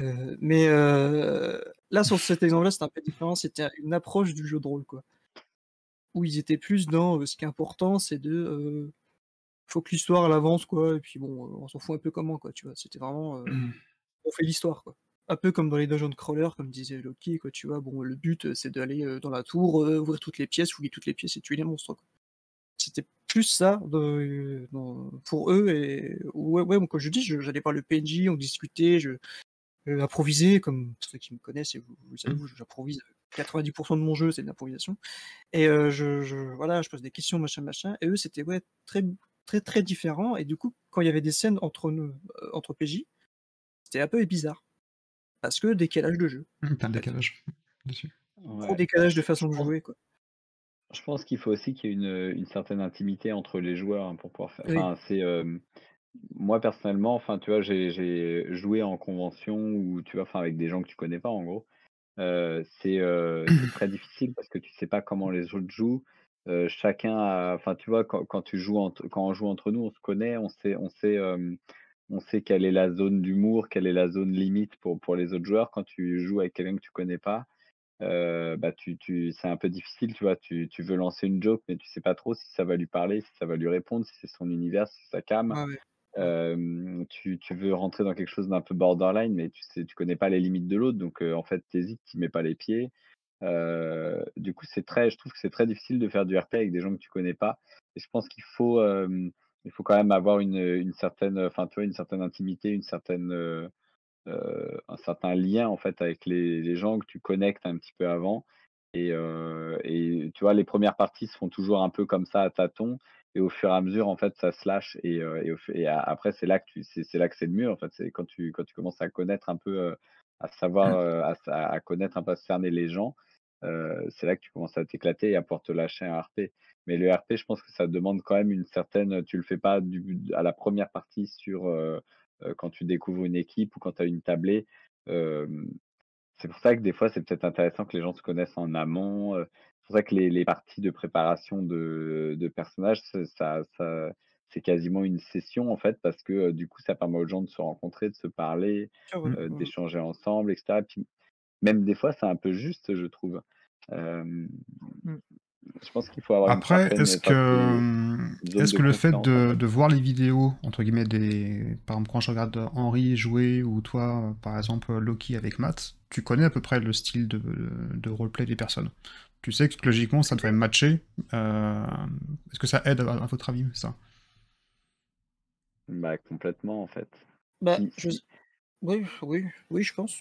Euh, mais euh, là, sur cet exemple-là, c'était un peu différent. C'était une approche du jeu de rôle, quoi. Où ils étaient plus dans euh, ce qui est important, c'est de. faut que l'histoire elle avance, quoi. Et puis bon, on s'en fout un peu comment, quoi. Tu vois, c'était vraiment. Mm. on fait l'histoire, quoi. Un peu comme dans les dungeon crawlers, comme disait Loki, quoi, tu vois, bon, le but, c'est d'aller dans la tour, ouvrir toutes les pièces, fouiller toutes les pièces et tuer les monstres, quoi. C'était plus ça de- pour eux, et ouais, ouais, comme je dis, j'allais par le PNJ, on discutait, je euh, improvisais, comme ceux qui me connaissent, et vous, vous le savez, vous, j'improvise 90% de mon jeu, c'est de l'improvisation. Et euh, je, je, voilà, je pose des questions, machin, machin, et eux, c'était ouais, très, très, très différent, et du coup, quand il y avait des scènes entre nous, euh, entre PJ, c'était un peu bizarre. Parce que décalage de jeu. Mm, T'as un décalage dessus. Ouais. décalage de façon de jouer, quoi. Je pense qu'il faut aussi qu'il y ait une, une certaine intimité entre les joueurs hein, pour pouvoir faire. Oui. Enfin, c'est euh, moi personnellement, enfin, tu vois, j'ai j'ai joué en convention ou tu vois, enfin, avec des gens que tu connais pas, en gros. Euh, c'est euh, c'est très difficile parce que tu sais pas comment les autres jouent. Euh, chacun, a- enfin, tu vois, quand, quand tu joues entre, quand on joue entre nous, on se connaît, on sait, on sait, euh, on sait quelle est la zone d'humour, quelle est la zone limite pour pour les autres joueurs. Quand tu joues avec quelqu'un que tu connais pas euh, bah tu, tu, c'est un peu difficile, tu vois. Tu, tu veux lancer une joke, mais tu sais pas trop si ça va lui parler, si ça va lui répondre, si c'est son univers, si c'est sa cam. Ouais. Euh, tu, tu veux rentrer dans quelque chose d'un peu borderline, mais tu sais, tu connais pas les limites de l'autre, donc euh, en fait, t'hésites, tu mets pas les pieds. Du coup, c'est très, je trouve que c'est très difficile de faire du RP avec des gens que tu connais pas. Et je pense qu'il faut, il faut quand même avoir une, une certaine, enfin, tu vois, une certaine intimité, une certaine, euh, un certain lien en fait avec les, les gens que tu connectes un petit peu avant. Et, euh, et tu vois, les premières parties se font toujours un peu comme ça à tâtons. Et au fur et à mesure, en fait, ça se lâche. Et, euh, et, et après, c'est là que tu, c'est, là que c'est le mieux. En fait, c'est quand tu, quand tu commences à connaître un peu, à savoir, à, connaître un peu, à cerner les gens. euh, c'est là que tu commences à t'éclater et à pouvoir te lâcher un RP. Mais le RP, je pense que ça demande quand même une certaine. Tu le fais pas du, à la première partie sur euh, quand tu découvres une équipe ou quand tu as une tablée. euh, c'est pour ça que des fois, c'est peut-être intéressant que les gens se connaissent en amont, c'est pour ça que les les parties de préparation de de personnages, ça ça c'est quasiment une session, en fait, parce que, du coup, ça permet aux gens de se rencontrer, de se parler, d'échanger ensemble et cetera. Puis même des fois, c'est un peu juste, je trouve. Mmh. Je pense qu'il faut avoir une Après, est-ce que, mmh, est-ce que le fait de, de, voir les vidéos, entre guillemets, des... par exemple, quand je regarde Henri jouer ou toi, par exemple, Loki avec Matt, tu connais à peu près le style de, de roleplay des personnes. Tu sais que logiquement, ça devrait matcher. Euh... Est-ce que ça aide à, à votre avis, ça? Bah, complètement, en fait. Bah, je... Oui, oui, oui, je pense.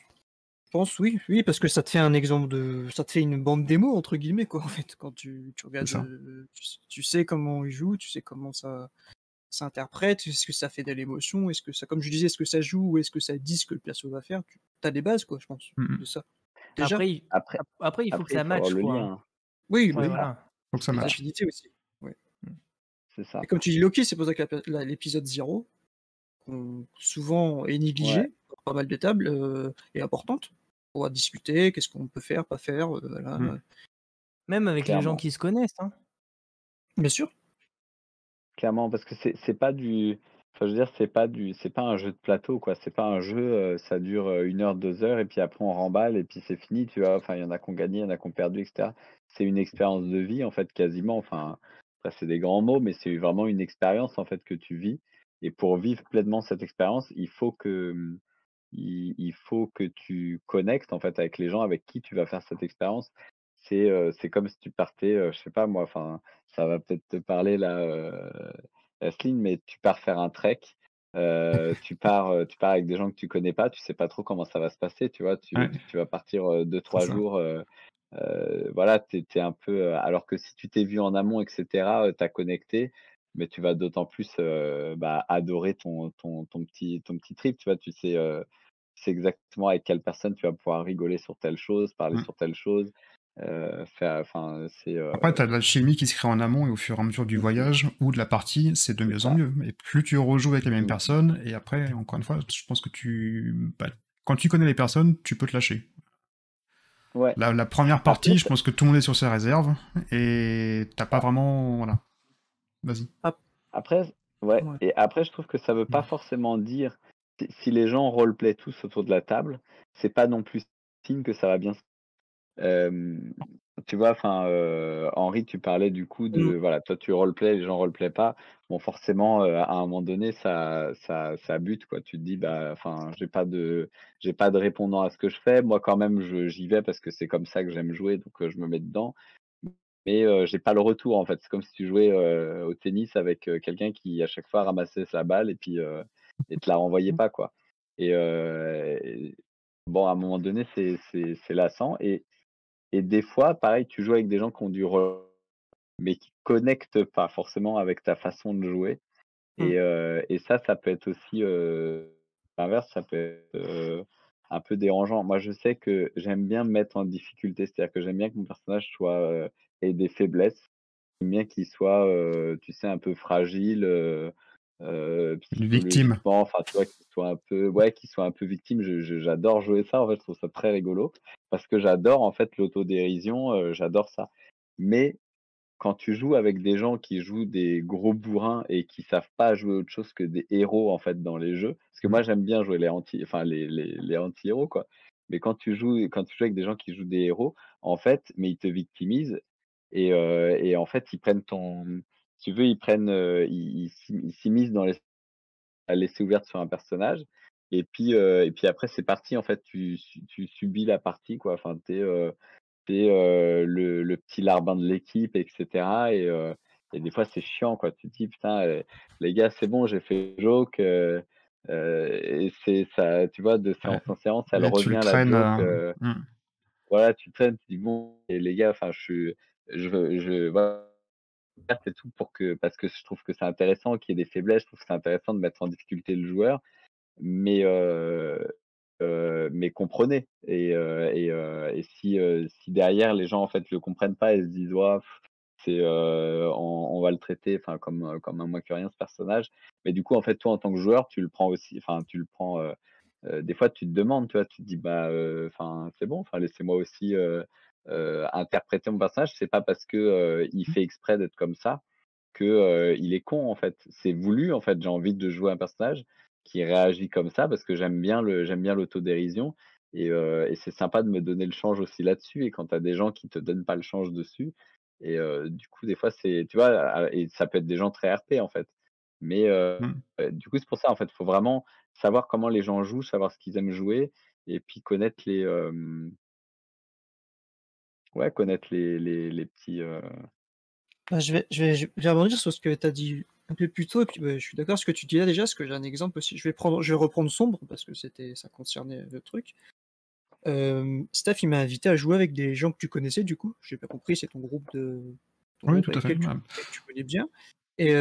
Je pense, oui, oui, parce que ça te fait un exemple de. Ça te fait une bande démo, entre guillemets, quoi, en fait. Quand tu, tu regardes. Euh, tu, tu, sais comment il joue, tu sais comment ça s'interprète, est-ce que ça fait de l'émotion, est-ce que ça, comme je disais, est-ce que ça joue ou est-ce que ça dit ce que le perso va faire Tu as des bases, quoi, je pense, mmh de ça. Déjà, après, il, après, après, il faut après, que ça matche, quoi. lien. Oui, Ouais, oui. voilà. Faut que ça matche. aussi. Ouais. C'est ça. Et comme tu dis Loki, c'est pour ça que l'épisode 0, qu'on souvent est négligé, Ouais. pas mal de tables, euh, est importante. On va discuter, qu'est-ce qu'on peut faire, pas faire, euh, voilà. Mm. Même avec les gens qui se connaissent. Hein. Bien sûr. Clairement, parce que c'est c'est pas du enfin, je veux dire, c'est pas du c'est pas un jeu de plateau, quoi. C'est pas un jeu, heu, ça dure, 1 heure, 2 heures et puis après on remballe et puis c'est fini, tu vois? Enfin, il y en a qui ont gagné, il y en a qui ont perdu et cetera. C'est une expérience de vie, en fait, quasiment. Enfin, après c'est des grands mots, mais c'est vraiment une expérience, en fait, que tu vis et pour vivre pleinement cette expérience, il faut que, mmh, il il faut que tu connectes, en fait, avec les gens avec qui tu vas faire cette expérience. C'est, c'est comme si tu partais, heu, je sais pas moi, enfin, ça va peut-être te parler là, Yasmine, mais tu pars faire un trek, heu, tu pars, heu, tu pars avec des gens que tu connais pas, tu sais pas trop comment ça va se passer, tu vois? Tu Ouais. tu vas partir, 2-3 ça. jours, voilà, tu es un peu, alors que si tu t'es vu en amont et cetera, heu, tu as connecté, mais tu vas d'autant plus, bah, adorer ton ton ton petit ton petit trip, tu vois? Tu sais, tu exactement avec quelle personne tu vas pouvoir rigoler sur telle chose, parler Mmh. sur telle chose, enfin, c'est, Après, t'as de la chimie qui se crée en amont et au fur et à mesure du Mmh mh. voyage ou de la partie, c'est de mieux en mieux. Et plus tu rejoues avec les mêmes Mmh. personnes, et après, encore une fois, je pense que tu. bah, quand tu connais les personnes, tu peux te lâcher. Ouais. La, la première partie, je pense que tout le monde est sur ses réserves, et t'as pas vraiment. Voilà. Vas-y. Après ouais Ouais. et après je trouve que ça veut pas forcément dire si les gens roleplay tous autour de la table, c'est pas non plus signe que ça va bien hem, tu vois? Enfin, heu, Henri, tu parlais du coup Mmh. de voilà, toi tu roleplay, les gens roleplay pas. Bon forcément, heu, à un moment donné ça ça ça bute quoi. Tu te dis: «Bah, enfin, j'ai pas de j'ai pas de répondant à ce que je fais». Moi quand même je j'y vais parce que c'est comme ça que j'aime jouer donc heu, je me mets dedans. Mais heu, j'ai pas le retour en fait. C'est comme si tu jouais, au tennis avec, quelqu'un qui à chaque fois ramassait sa balle et puis, et te la renvoyait Mmh. pas quoi et bon à un moment donné c'est c'est lassant et et des fois pareil, tu joues avec des gens qui ont du re mais qui connectent pas forcément avec ta façon de jouer Mmh. et et ça, ça peut être aussi, l'inverse, ça peut être, un peu dérangeant. Moi je sais que j'aime bien me mettre en difficulté, c'est-à-dire que j'aime bien que mon personnage soit, ait des faiblesses. J'aime bien qu'il soit, heu, tu sais un peu fragile, heu, Une victime. enfin tu vois? Qu'il soit un peu ouais, qu'il soit un peu victime. J'adore jouer ça en fait, je trouve ça très rigolo parce que j'adore en fait l'autodérision, heu, j'adore ça. Mais quand tu joues avec des gens qui jouent des gros bourrins et qui savent pas jouer autre chose que des héros en fait dans les jeux, parce que Mmh. moi j'aime bien jouer les anti enfin les les les anti-héros quoi. Mais quand tu joues quand tu joues avec des gens qui jouent des héros, en fait, mais ils te victimisent et en fait ils prennent ton si tu veux, ils prennent, heu, ils ils s'im ils s'immiscent dans les à laisser ouverte sur un personnage et puis, et puis après c'est parti en fait, tu tu subis la partie quoi. Enfin tu es, heu, tu es, heu, le le petit larbin de l'équipe et cetera et des fois c'est chiant quoi. Tu te dis: «Putain, les gars c'est bon j'ai fait joke, heu heu» et c'est ça tu vois? De séance en séance, elle le revient la joke, euh, mmh. voilà tu traînes, tu dis: «Bon et les gars, enfin je suis je je voilà» c'est tout pour que parce que je trouve que c'est intéressant qu'il y ait des faiblesses, je trouve que c'est intéressant de mettre en difficulté le joueur, mais mais comprenez et et si, si derrière les gens en fait le comprennent pas et se disent: «Ouah, c'est, heu, on va le traiter enfin comme, comme un moins que rien ce personnage». Mais du coup en fait toi en tant que joueur tu le prends aussi enfin tu le prends, des fois, tu te demandes, tu tu te dis: «Bah, enfin, c'est bon, enfin, laissez-moi aussi, interpréter mon personnage». C'est pas parce que, il Mmh. fait exprès d'être comme ça que, il est con, en fait. C'est voulu, en fait. J'ai envie de jouer un personnage qui réagit comme ça parce que j'aime bien le j'aime bien l'autodérision et c'est sympa de me donner le change aussi là-dessus et quand tu as des gens qui te donnent pas le change dessus et du coup, des fois, c'est tu vois? Et ça peut être des gens très RP, en fait. Mais Mmh. du coup, c'est pour ça, en fait, il faut vraiment savoir comment les gens jouent, savoir ce qu'ils aiment jouer et puis connaître les, ouais, connaître les les les petits, heu Bah, je vais je vais je vais rebondir sur ce que tu as dit un peu plus tôt et puis, bah, je suis d'accord avec ce que tu dis là déjà, parce que j'ai un exemple aussi. Je vais prendre je vais reprendre Sombre parce que c'était ça concernait le truc. Hem, Steph, il m'a invité à jouer avec des gens que tu connaissais du coup. J'ai bien compris, c'est ton groupe de ton Oui, groupe tout à fait, tu ouais. que tu connais bien et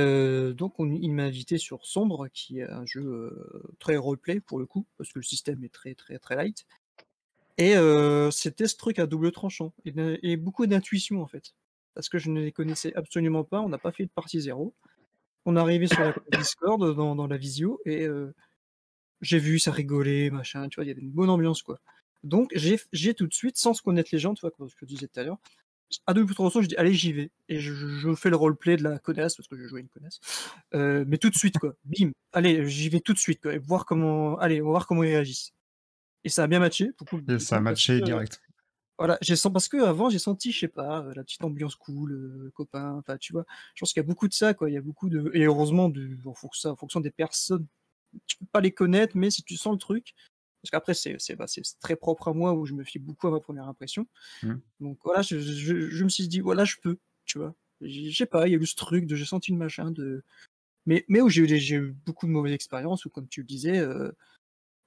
donc on il m'a invité sur Sombre qui est un jeu, très roleplay pour le coup, parce que le système est très, très, très light et heu, c'était ce truc à double tranchant et beaucoup d'intuition en fait. Parce que je ne les connaissais absolument pas, on n'a pas fait de partie 0. On est arrivé sur la Discord, dans dans la visio et heu, j'ai vu, ça rigolait, machin, tu vois? Il y avait une bonne ambiance, quoi. Donc j'ai tout de suite, sans se connaître les gens, tu vois? Comme je disais tout à l'heure, à double tranchant, je dis: «Allez, j'y vais» et je je fais le roleplay de la connasse, parce que je jouais une connasse, heu, mais tout de suite, quoi. Bim! Allez, j'y vais tout de suite, quoi et voir comment allez, on va voir comment ils réagissent et ça a bien matché, pour coup, Et du ça a matché que direct. voilà, j'ai sen parce qu'avant j'ai senti, je sais pas, la petite ambiance cool, heu, copain, enfin, tu vois? Je pense qu'il y a beaucoup de ça, quoi. Il y a beaucoup de et heureusement de en fonction en fonction des personnes. Tu peux pas les connaître, mais si tu sens le truc parce qu'après c'est c'est bah, très propre à moi où je me fie beaucoup à ma première impression. Mmh. Donc voilà, je je je me suis dit: «Voilà, je peux», tu vois? Je sais pas, il y a eu ce truc de j'ai senti le machin de mais mais où j'ai eu eu beaucoup de mauvaises expériences où comme tu le disais, heu,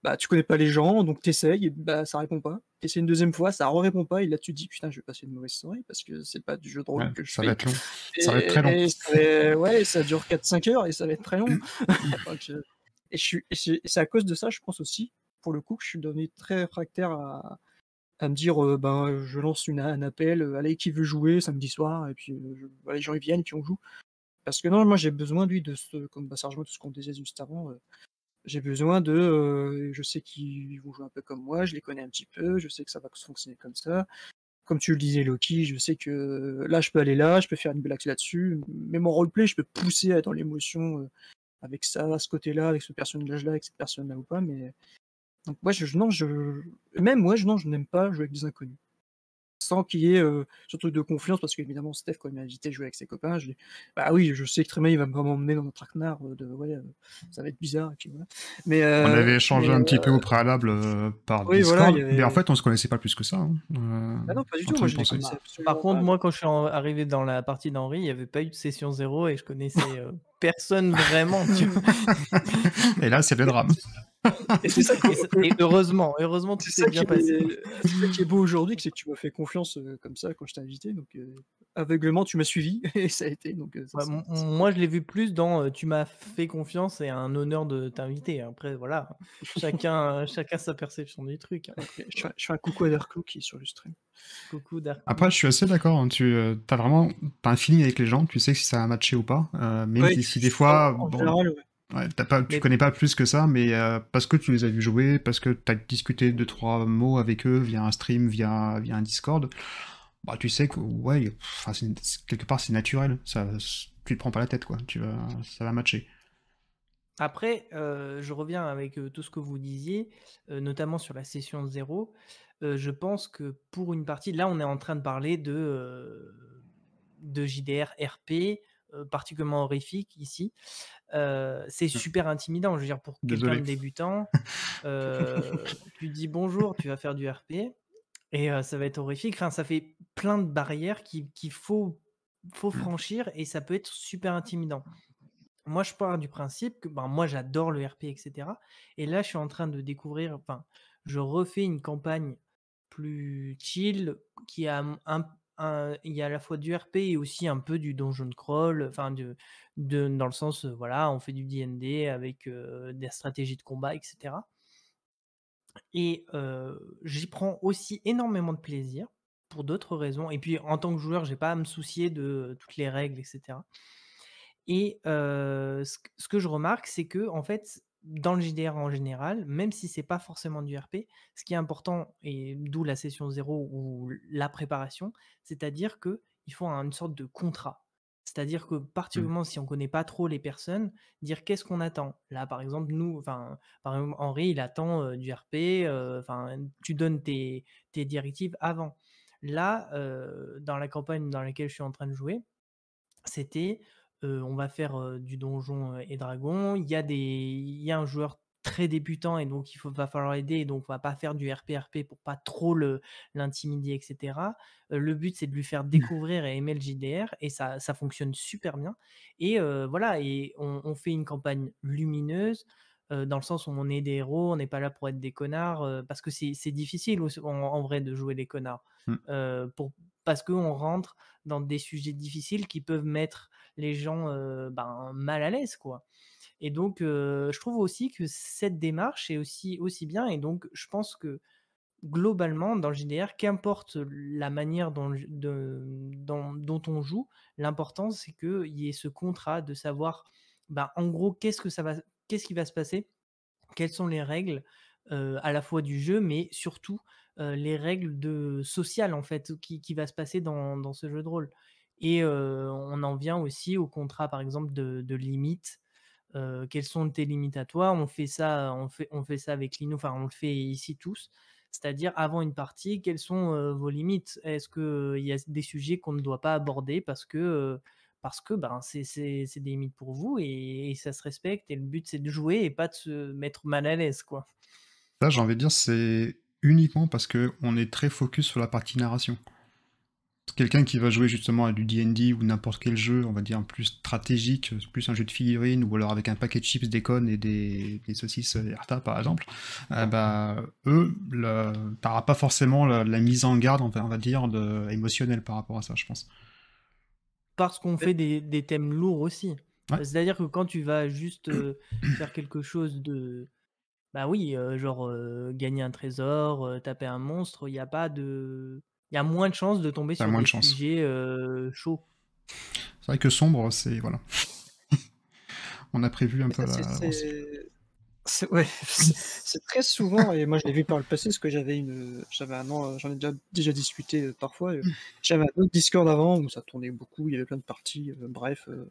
bah, tu connais pas les gens, donc tu essayes et bah, ça répond pas. Tu essaies une 2e fois, ça re-répond pas et là tu te dis: «Putain, je vais passer une mauvaise soirée parce que c'est pas du jeu de Ouais, rôle que je ça va fais» être long. Ça va être très long. et et c'est ouais, ça dure 4-5 heures et ça va être très long. Donc heu et je suis et c'est à cause de ça, je pense aussi, pour le coup, que je suis devenu très réfractaire à à me dire, heu, ben, je lance une un appel, heu: «Allez, qui veut jouer samedi soir?» et puis, je bah, les gens ils viennent puis on joue. Parce que non, moi j'ai besoin lui de ce comme bah, ça rejoint tout ce qu'on disait juste avant, j'ai besoin de, je sais qu'ils vont jouer un peu comme moi, je les connais un petit peu, je sais que ça va fonctionner comme ça. Comme tu le disais Loki, je sais que là je peux aller là, je peux faire une blague là-dessus, mais mon roleplay, je peux pousser dans l'émotion, avec ça, ce côté-là, avec ce personnage-là, avec cette personne-là ou pas, mais donc moi je non, je même moi, je non, je n'aime pas jouer avec des inconnus. Sans qu'il y ait, heu, ce truc de confiance parce qu'évidemment Steph quand il m'a invité à jouer avec ses copains, je dis: «Bah oui, je sais que très bien il va m'emmener dans un traquenard, de ouais, ça va être bizarre» et puis voilà. Mais On avait échangé mais un petit peu au préalable, par Oui, voilà, Discord, il y mais en fait, on se connaissait pas plus que ça, hein, heu, Ah non, pas du en tout, moi je Bah, absolument par contre, pas. moi, quand je suis arrivé dans la partie d'Henri, il y avait pas eu de session 0 et je connaissais, personne vraiment, tu vois? Et là, c'est le drame. Et c'est ça Et que heureusement, heureusement tout c'est s'est ça qui bien passé. est c'est ça qui est beau aujourd'hui, que c'est que tu m'as fait confiance, heu, comme ça quand je t'ai invité donc heu, aveuglément tu m'as suivi et ça a été donc ça Ouais, c'est moi, je l'ai vu plus dans, heu, tu m'as fait confiance et un honneur de t'inviter. Après voilà, chacun chacun sa perception du truc, hein. OK, je fais un je fais un coucou à Darklou qui est sur le stream. Coucou Dark Après, je suis assez d'accord, hein, tu, as vraiment as un feeling avec les gens, tu sais si ça va matcher ou pas, même Ouais, si des fois, en bon, général, ouais. Ouais, tu as pas tu Mais connais pas plus que ça, mais heu, parce que tu les as vus jouer, parce que tu as discuté 2-3 mots avec eux via un stream, via via un Discord, bah, tu sais que ouais, enfin, quelque part, c'est naturel, ça tu te prends pas la tête, quoi, tu vas ça va matcher. Après, heu, je reviens avec, heu, tout ce que vous disiez, notamment sur la session 0. Heu, je pense que pour une partie là, on est en train de parler de, de JDR RP, particulièrement horrifique ici. Heu, c'est Mmh. super intimidant, je veux dire pour quelqu'un de débutant, heu, tu dis: «Bonjour, tu vas faire du RP» et ça va être horrifique. Enfin, ça fait plein de barrières qui qu'il faut faut Mmh. franchir et ça peut être super intimidant. Moi, je pars du principe que, ben, moi, j'adore le RP et cetera et là, je suis en train de découvrir enfin, je refais une campagne plus chill qui a, un il y a à la fois du RP et aussi un peu du donjon crawl, enfin de dans le sens, heu, voilà, on fait du D&D avec, heu, des stratégies de combat et cetera. Et heu, j'y prends aussi énormément de plaisir pour d'autres raisons. Et puis en tant que joueur, j'ai pas à me soucier de toutes les règles et cetera. Et ce que je remarque, c'est qu'en fait, dans le JDR en général, même si c'est pas forcément du RP, ce qui est important, et d'où la session 0 ou la préparation, c'est-à-dire qu'il faut une sorte de contrat. C'est-à-dire que partir du Mmh. moment si on connaît pas trop les personnes, dire qu'est-ce qu'on attend. Là, par exemple, nous, enfin, par exemple, Henri, il attend euh, du RP, euh, enfin, tu donnes tes, tes directives avant. Là, euh, dans la campagne dans laquelle je suis en train de jouer, c'était euh, on va faire euh, du donjon euh, et dragon. Il y a des, il y a un joueur très débutant et donc il faut, va falloir aider. Et donc on va pas faire du RP-RP pour pas trop le, l'intimider, etc. Euh, le but c'est de lui faire découvrir et aimer le JDR et ça, ça fonctionne super bien. Et voilà, et on, on fait une campagne lumineuse. dans le sens où on est des héros, on n'est pas là pour être des connards, parce que c'est c'est difficile en, en vrai de jouer les connards, Mm. euh, pour, parce qu'on rentre dans des sujets difficiles qui peuvent mettre les gens ben, mal à l'aise, quoi. Et donc, je trouve aussi que cette démarche est aussi, aussi bien. Et donc, je pense que globalement, dans le JDR, qu'importe la manière dont, on joue, l'important, c'est qu'il y ait ce contrat de savoir, ben, en gros, qu'est-ce qui va se passer, quelles sont les règles à la fois du jeu, mais surtout euh, les règles de sociales en fait qui, qui va se passer dans, dans ce jeu de rôle. Et euh, on en vient aussi au contrat, par exemple, de, de limites. Euh, quelles sont tes limites à toi? On fait ça, on fait, on fait ça avec Lino, enfin on le fait ici tous. C'est-à-dire avant une partie, quelles sont vos limites? Est-ce qu'il y a des sujets qu'on ne doit pas aborder parce que parce que ben, c'est des limites pour vous et, et ça se respecte et le but c'est de jouer et pas de se mettre mal à l'aise quoi. Ça, j'ai envie de dire, c'est uniquement parce que on est très focus sur la partie narration. Quelqu'un qui va jouer justement à du D&D ou n'importe quel jeu, on va dire plus stratégique, plus un jeu de figurines ou alors avec un paquet de chips, des connes et des, des saucisses Erta par exemple, euh, bah, eux, t'auras pas forcément la, la mise en garde, on va, on va dire, de, émotionnelle par rapport à ça, je pense. Parce qu'on fait des, des thèmes lourds aussi. Ouais. C'est-à-dire que quand tu vas juste euh, faire quelque chose de... Bah oui, euh, genre euh, gagner un trésor, euh, taper un monstre, il n'y a pas de... Il y a moins de chances de tomber T'as sur moins des de chances. sujets euh, chauds. C'est vrai que sombre, c'est voilà. on a prévu un peu Ça, la. c'est- c'est- c'est- ouais, c'est c'est très souvent, et moi je l'ai vu par le passé, parce que j'avais une, j'avais un an, j'en ai déjà, déjà discuté euh, parfois. euh, J'avais un autre Discord avant où ça tournait beaucoup, il y avait plein de parties, euh, bref, euh,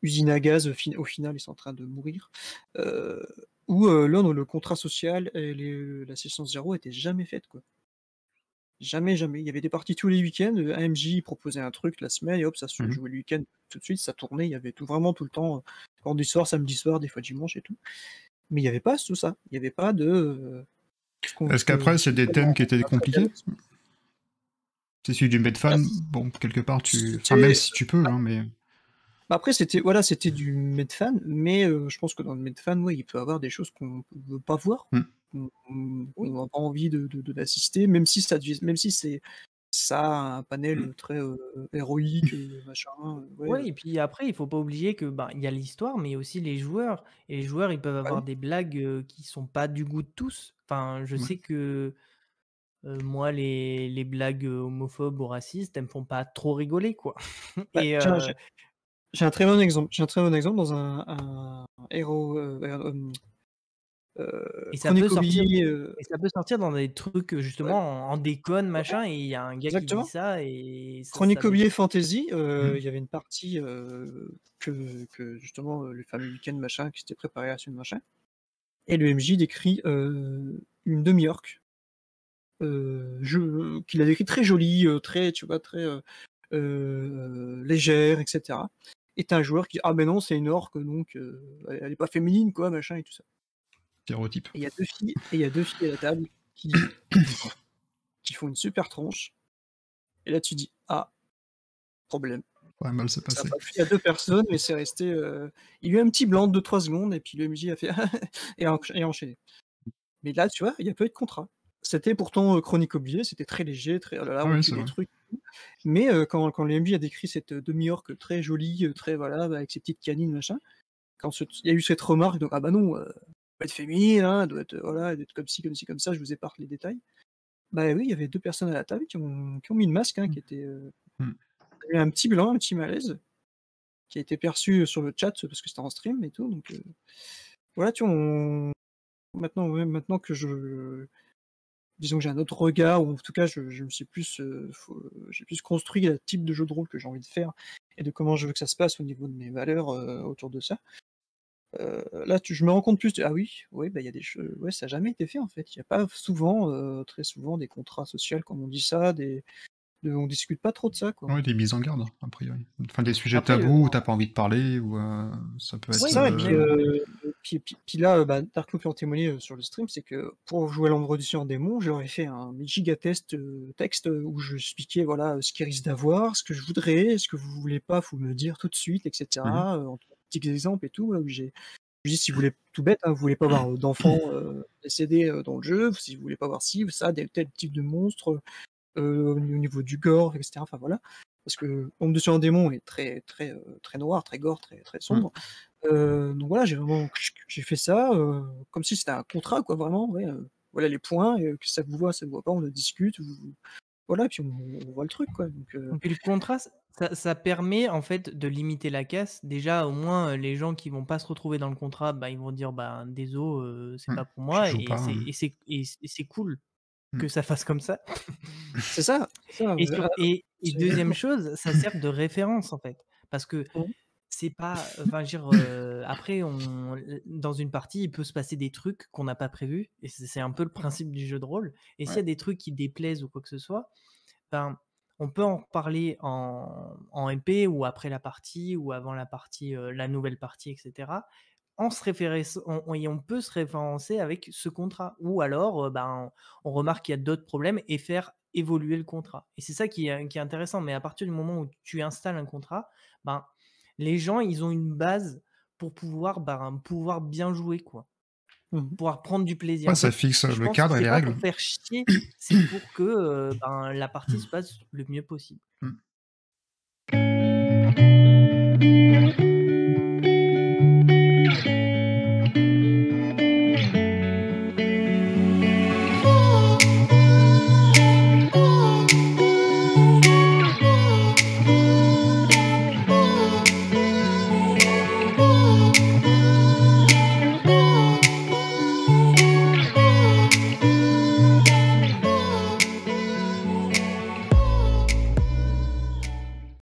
usine à gaz, au, fin- au final ils sont en train de mourir. Euh, où euh, là, le contrat social et les- la session zéro était jamais faite, quoi. Jamais, jamais. Il y avait des parties tous les week-ends. AMJ proposait un truc la semaine et hop, ça se Mhm. jouait le week-end tout de suite, ça tournait. Il y avait tout, vraiment tout le temps, vendredi soir, samedi soir, des fois dimanche et tout. Mais il n'y avait pas tout ça. Il n'y avait pas de. euh, ce Est-ce qu'après, c'est des thèmes qui étaient compliqués? C'est celui du Medfan, Ah, bon, quelque part, tu. Enfin, même si tu peux, hein, mais. Bah Après, c'était voilà, c'était du Medfan, mais euh, je pense que dans le Medfan, ouais, il peut y avoir des choses qu'on ne veut pas voir, Mm. qu'on n'a pas envie de, de, même si ça, même si c'est ça a un panel très euh, héroïque, euh, machin. ouais, Ouais, et puis après, il faut pas oublier que il y a l'histoire, mais il y a aussi les joueurs. Et les joueurs, ils peuvent avoir oui. des blagues euh, qui sont pas du goût de tous. Enfin, je Ouais. sais que euh, moi, les, les blagues homophobes ou racistes, elles me font pas trop rigoler, quoi. Bah, Et tiens, euh, j'ai- un très bon exemple. J'ai un très bon exemple dans un, un héros. Euh, Et ça peut sortir- Obi, euh, et ça peut sortir dans des trucs euh, justement en, en déconne, machin, et il y a un gars Exactement. qui dit ça, et ça, Chronique ça Fantasy, euh, Mhm. il y avait une partie euh, que, que justement le fameux week-end machin qui s'était préparé à ce machin. Et le MJ décrit une demi-orque qu'il a décrit très jolie, très, tu vois, très légère, etc. Et t'as un joueur qui dit, ah ben non, c'est une orque, donc euh, elle, elle est pas féminine, quoi, machin et tout ça. Stéréotype. Et il y a deux filles, et il y a deux filles à la table qui, qui font une super tronche. Et là, tu dis, ah, problème. Ouais, mal se passer. a pas plu à deux personnes, mais c'est resté. euh, Il y a eu un petit blanc de 2-3 secondes, et puis le MJ a fait et, a encha- et a enchaîné. Mais là, tu vois, il n'y a pas eu de contrat. C'était pourtant euh, Chronique oubliée, c'était très léger, très. Oh là là, Ah on ouais, des trucs. Tout. Mais euh, quand, quand le MJ a décrit cette euh, demi-orque très jolie, euh, très voilà, avec ses petites canines, machin, quand ce- il y a eu cette remarque, donc ah bah non, elle doit être féminine, hein, elle doit être, voilà, elle doit être comme ci, comme ci, comme ça, je vous épargne les détails. Bah oui, il y avait deux personnes à la table qui ont, qui ont mis le masque, hein, qui était. euh, Mm. il y a eu un petit blanc, un petit malaise, qui a été perçu sur le chat parce que c'était en stream et tout. Donc, euh, voilà, tu vois, on maintenant ouais, maintenant que je disons que j'ai un autre regard ou en tout cas je je me suis plus, faut j'ai plus construit le type de jeu de rôle que j'ai envie de faire et de comment je veux que ça se passe au niveau de mes valeurs, heu, autour de ça. Heu, là tu je me rends compte plus de ah oui, oui, bah, il y a des choses ouais, ça a jamais été fait en fait. Il y a pas souvent, très souvent des contrats social comme on dit ça, des de on discute pas trop de ça, quoi. Ouais, des mises en garde, a priori. Enfin, des sujets Après, tabous où tu pas envie de parler ou, ça peut être, ça et puis, puis puis puis là, heu, bah, Dark peut en témoigner, heu, sur le stream, c'est que pour jouer à l'Ombre du Seigneur Démon, ai fait un giga test, heu, texte, où je expliquais voilà, ce qu'il risque d'avoir, ce que je voudrais, ce que vous voulez pas, faut me le dire tout de suite et mh. cetera, heu, en petits exemples et tout, là où j'ai je dis: «Si vous voulez» tout bête, hein, «vous voulez pas avoir, d'enfants, décédés, dans le jeu, si vous voulez pas voir ci ou ça, des tel type de monstres, heu, au niveau du gore et cetera», enfin voilà. Parce que Ombre du Seigneur Démon est très très, très noir, très gore, très très sombre. Heu, donc voilà, j'ai vraiment j'ai fait ça, heu, comme si c'était un contrat quoi, vraiment, ouais, heu, voilà les points et que ça vous voit, ça vous voit pas, on en discute, vous voilà, puis on on voit le truc quoi, donc Et puis le contrat, ça ça permet en fait de limiter la casse. Déjà au moins, les gens qui vont pas se retrouver dans le contrat, bah, ils vont dire: «Ben déso, heu, c'est Mmh. pas pour moi» joue et pas, c'est et c'est et c et c'est cool Mmh. que ça fasse comme ça. C'est ça, Et sur 2e chose, ça sert de référence en fait. Parce que Mmh. C'est pas enfin je veux dire, après on dans une partie, il peut se passer des trucs qu'on n'a pas prévus et c'est un peu le principe du jeu de rôle et s'il y a des trucs qui déplaisent ou quoi que ce soit, ben, on peut en reparler en en MP ou après la partie ou avant la partie, la nouvelle partie et cetera. En se on et on peut se référencer avec ce contrat ou alors, ben, on remarque qu'il y a d'autres problèmes et faire évoluer le contrat et c'est ça qui est qui est intéressant. Mais à partir du moment où tu installes un contrat, ben, les gens, ils ont une base pour pouvoir, ben, pouvoir bien jouer quoi. Mmh mh. Pouvoir prendre du plaisir. Ouais, ça fixe, je le pense que cadre et c'est les pas règles. pour faire chier, c'est pour que, heu, ben, la partie se passe le mieux possible. Mmh.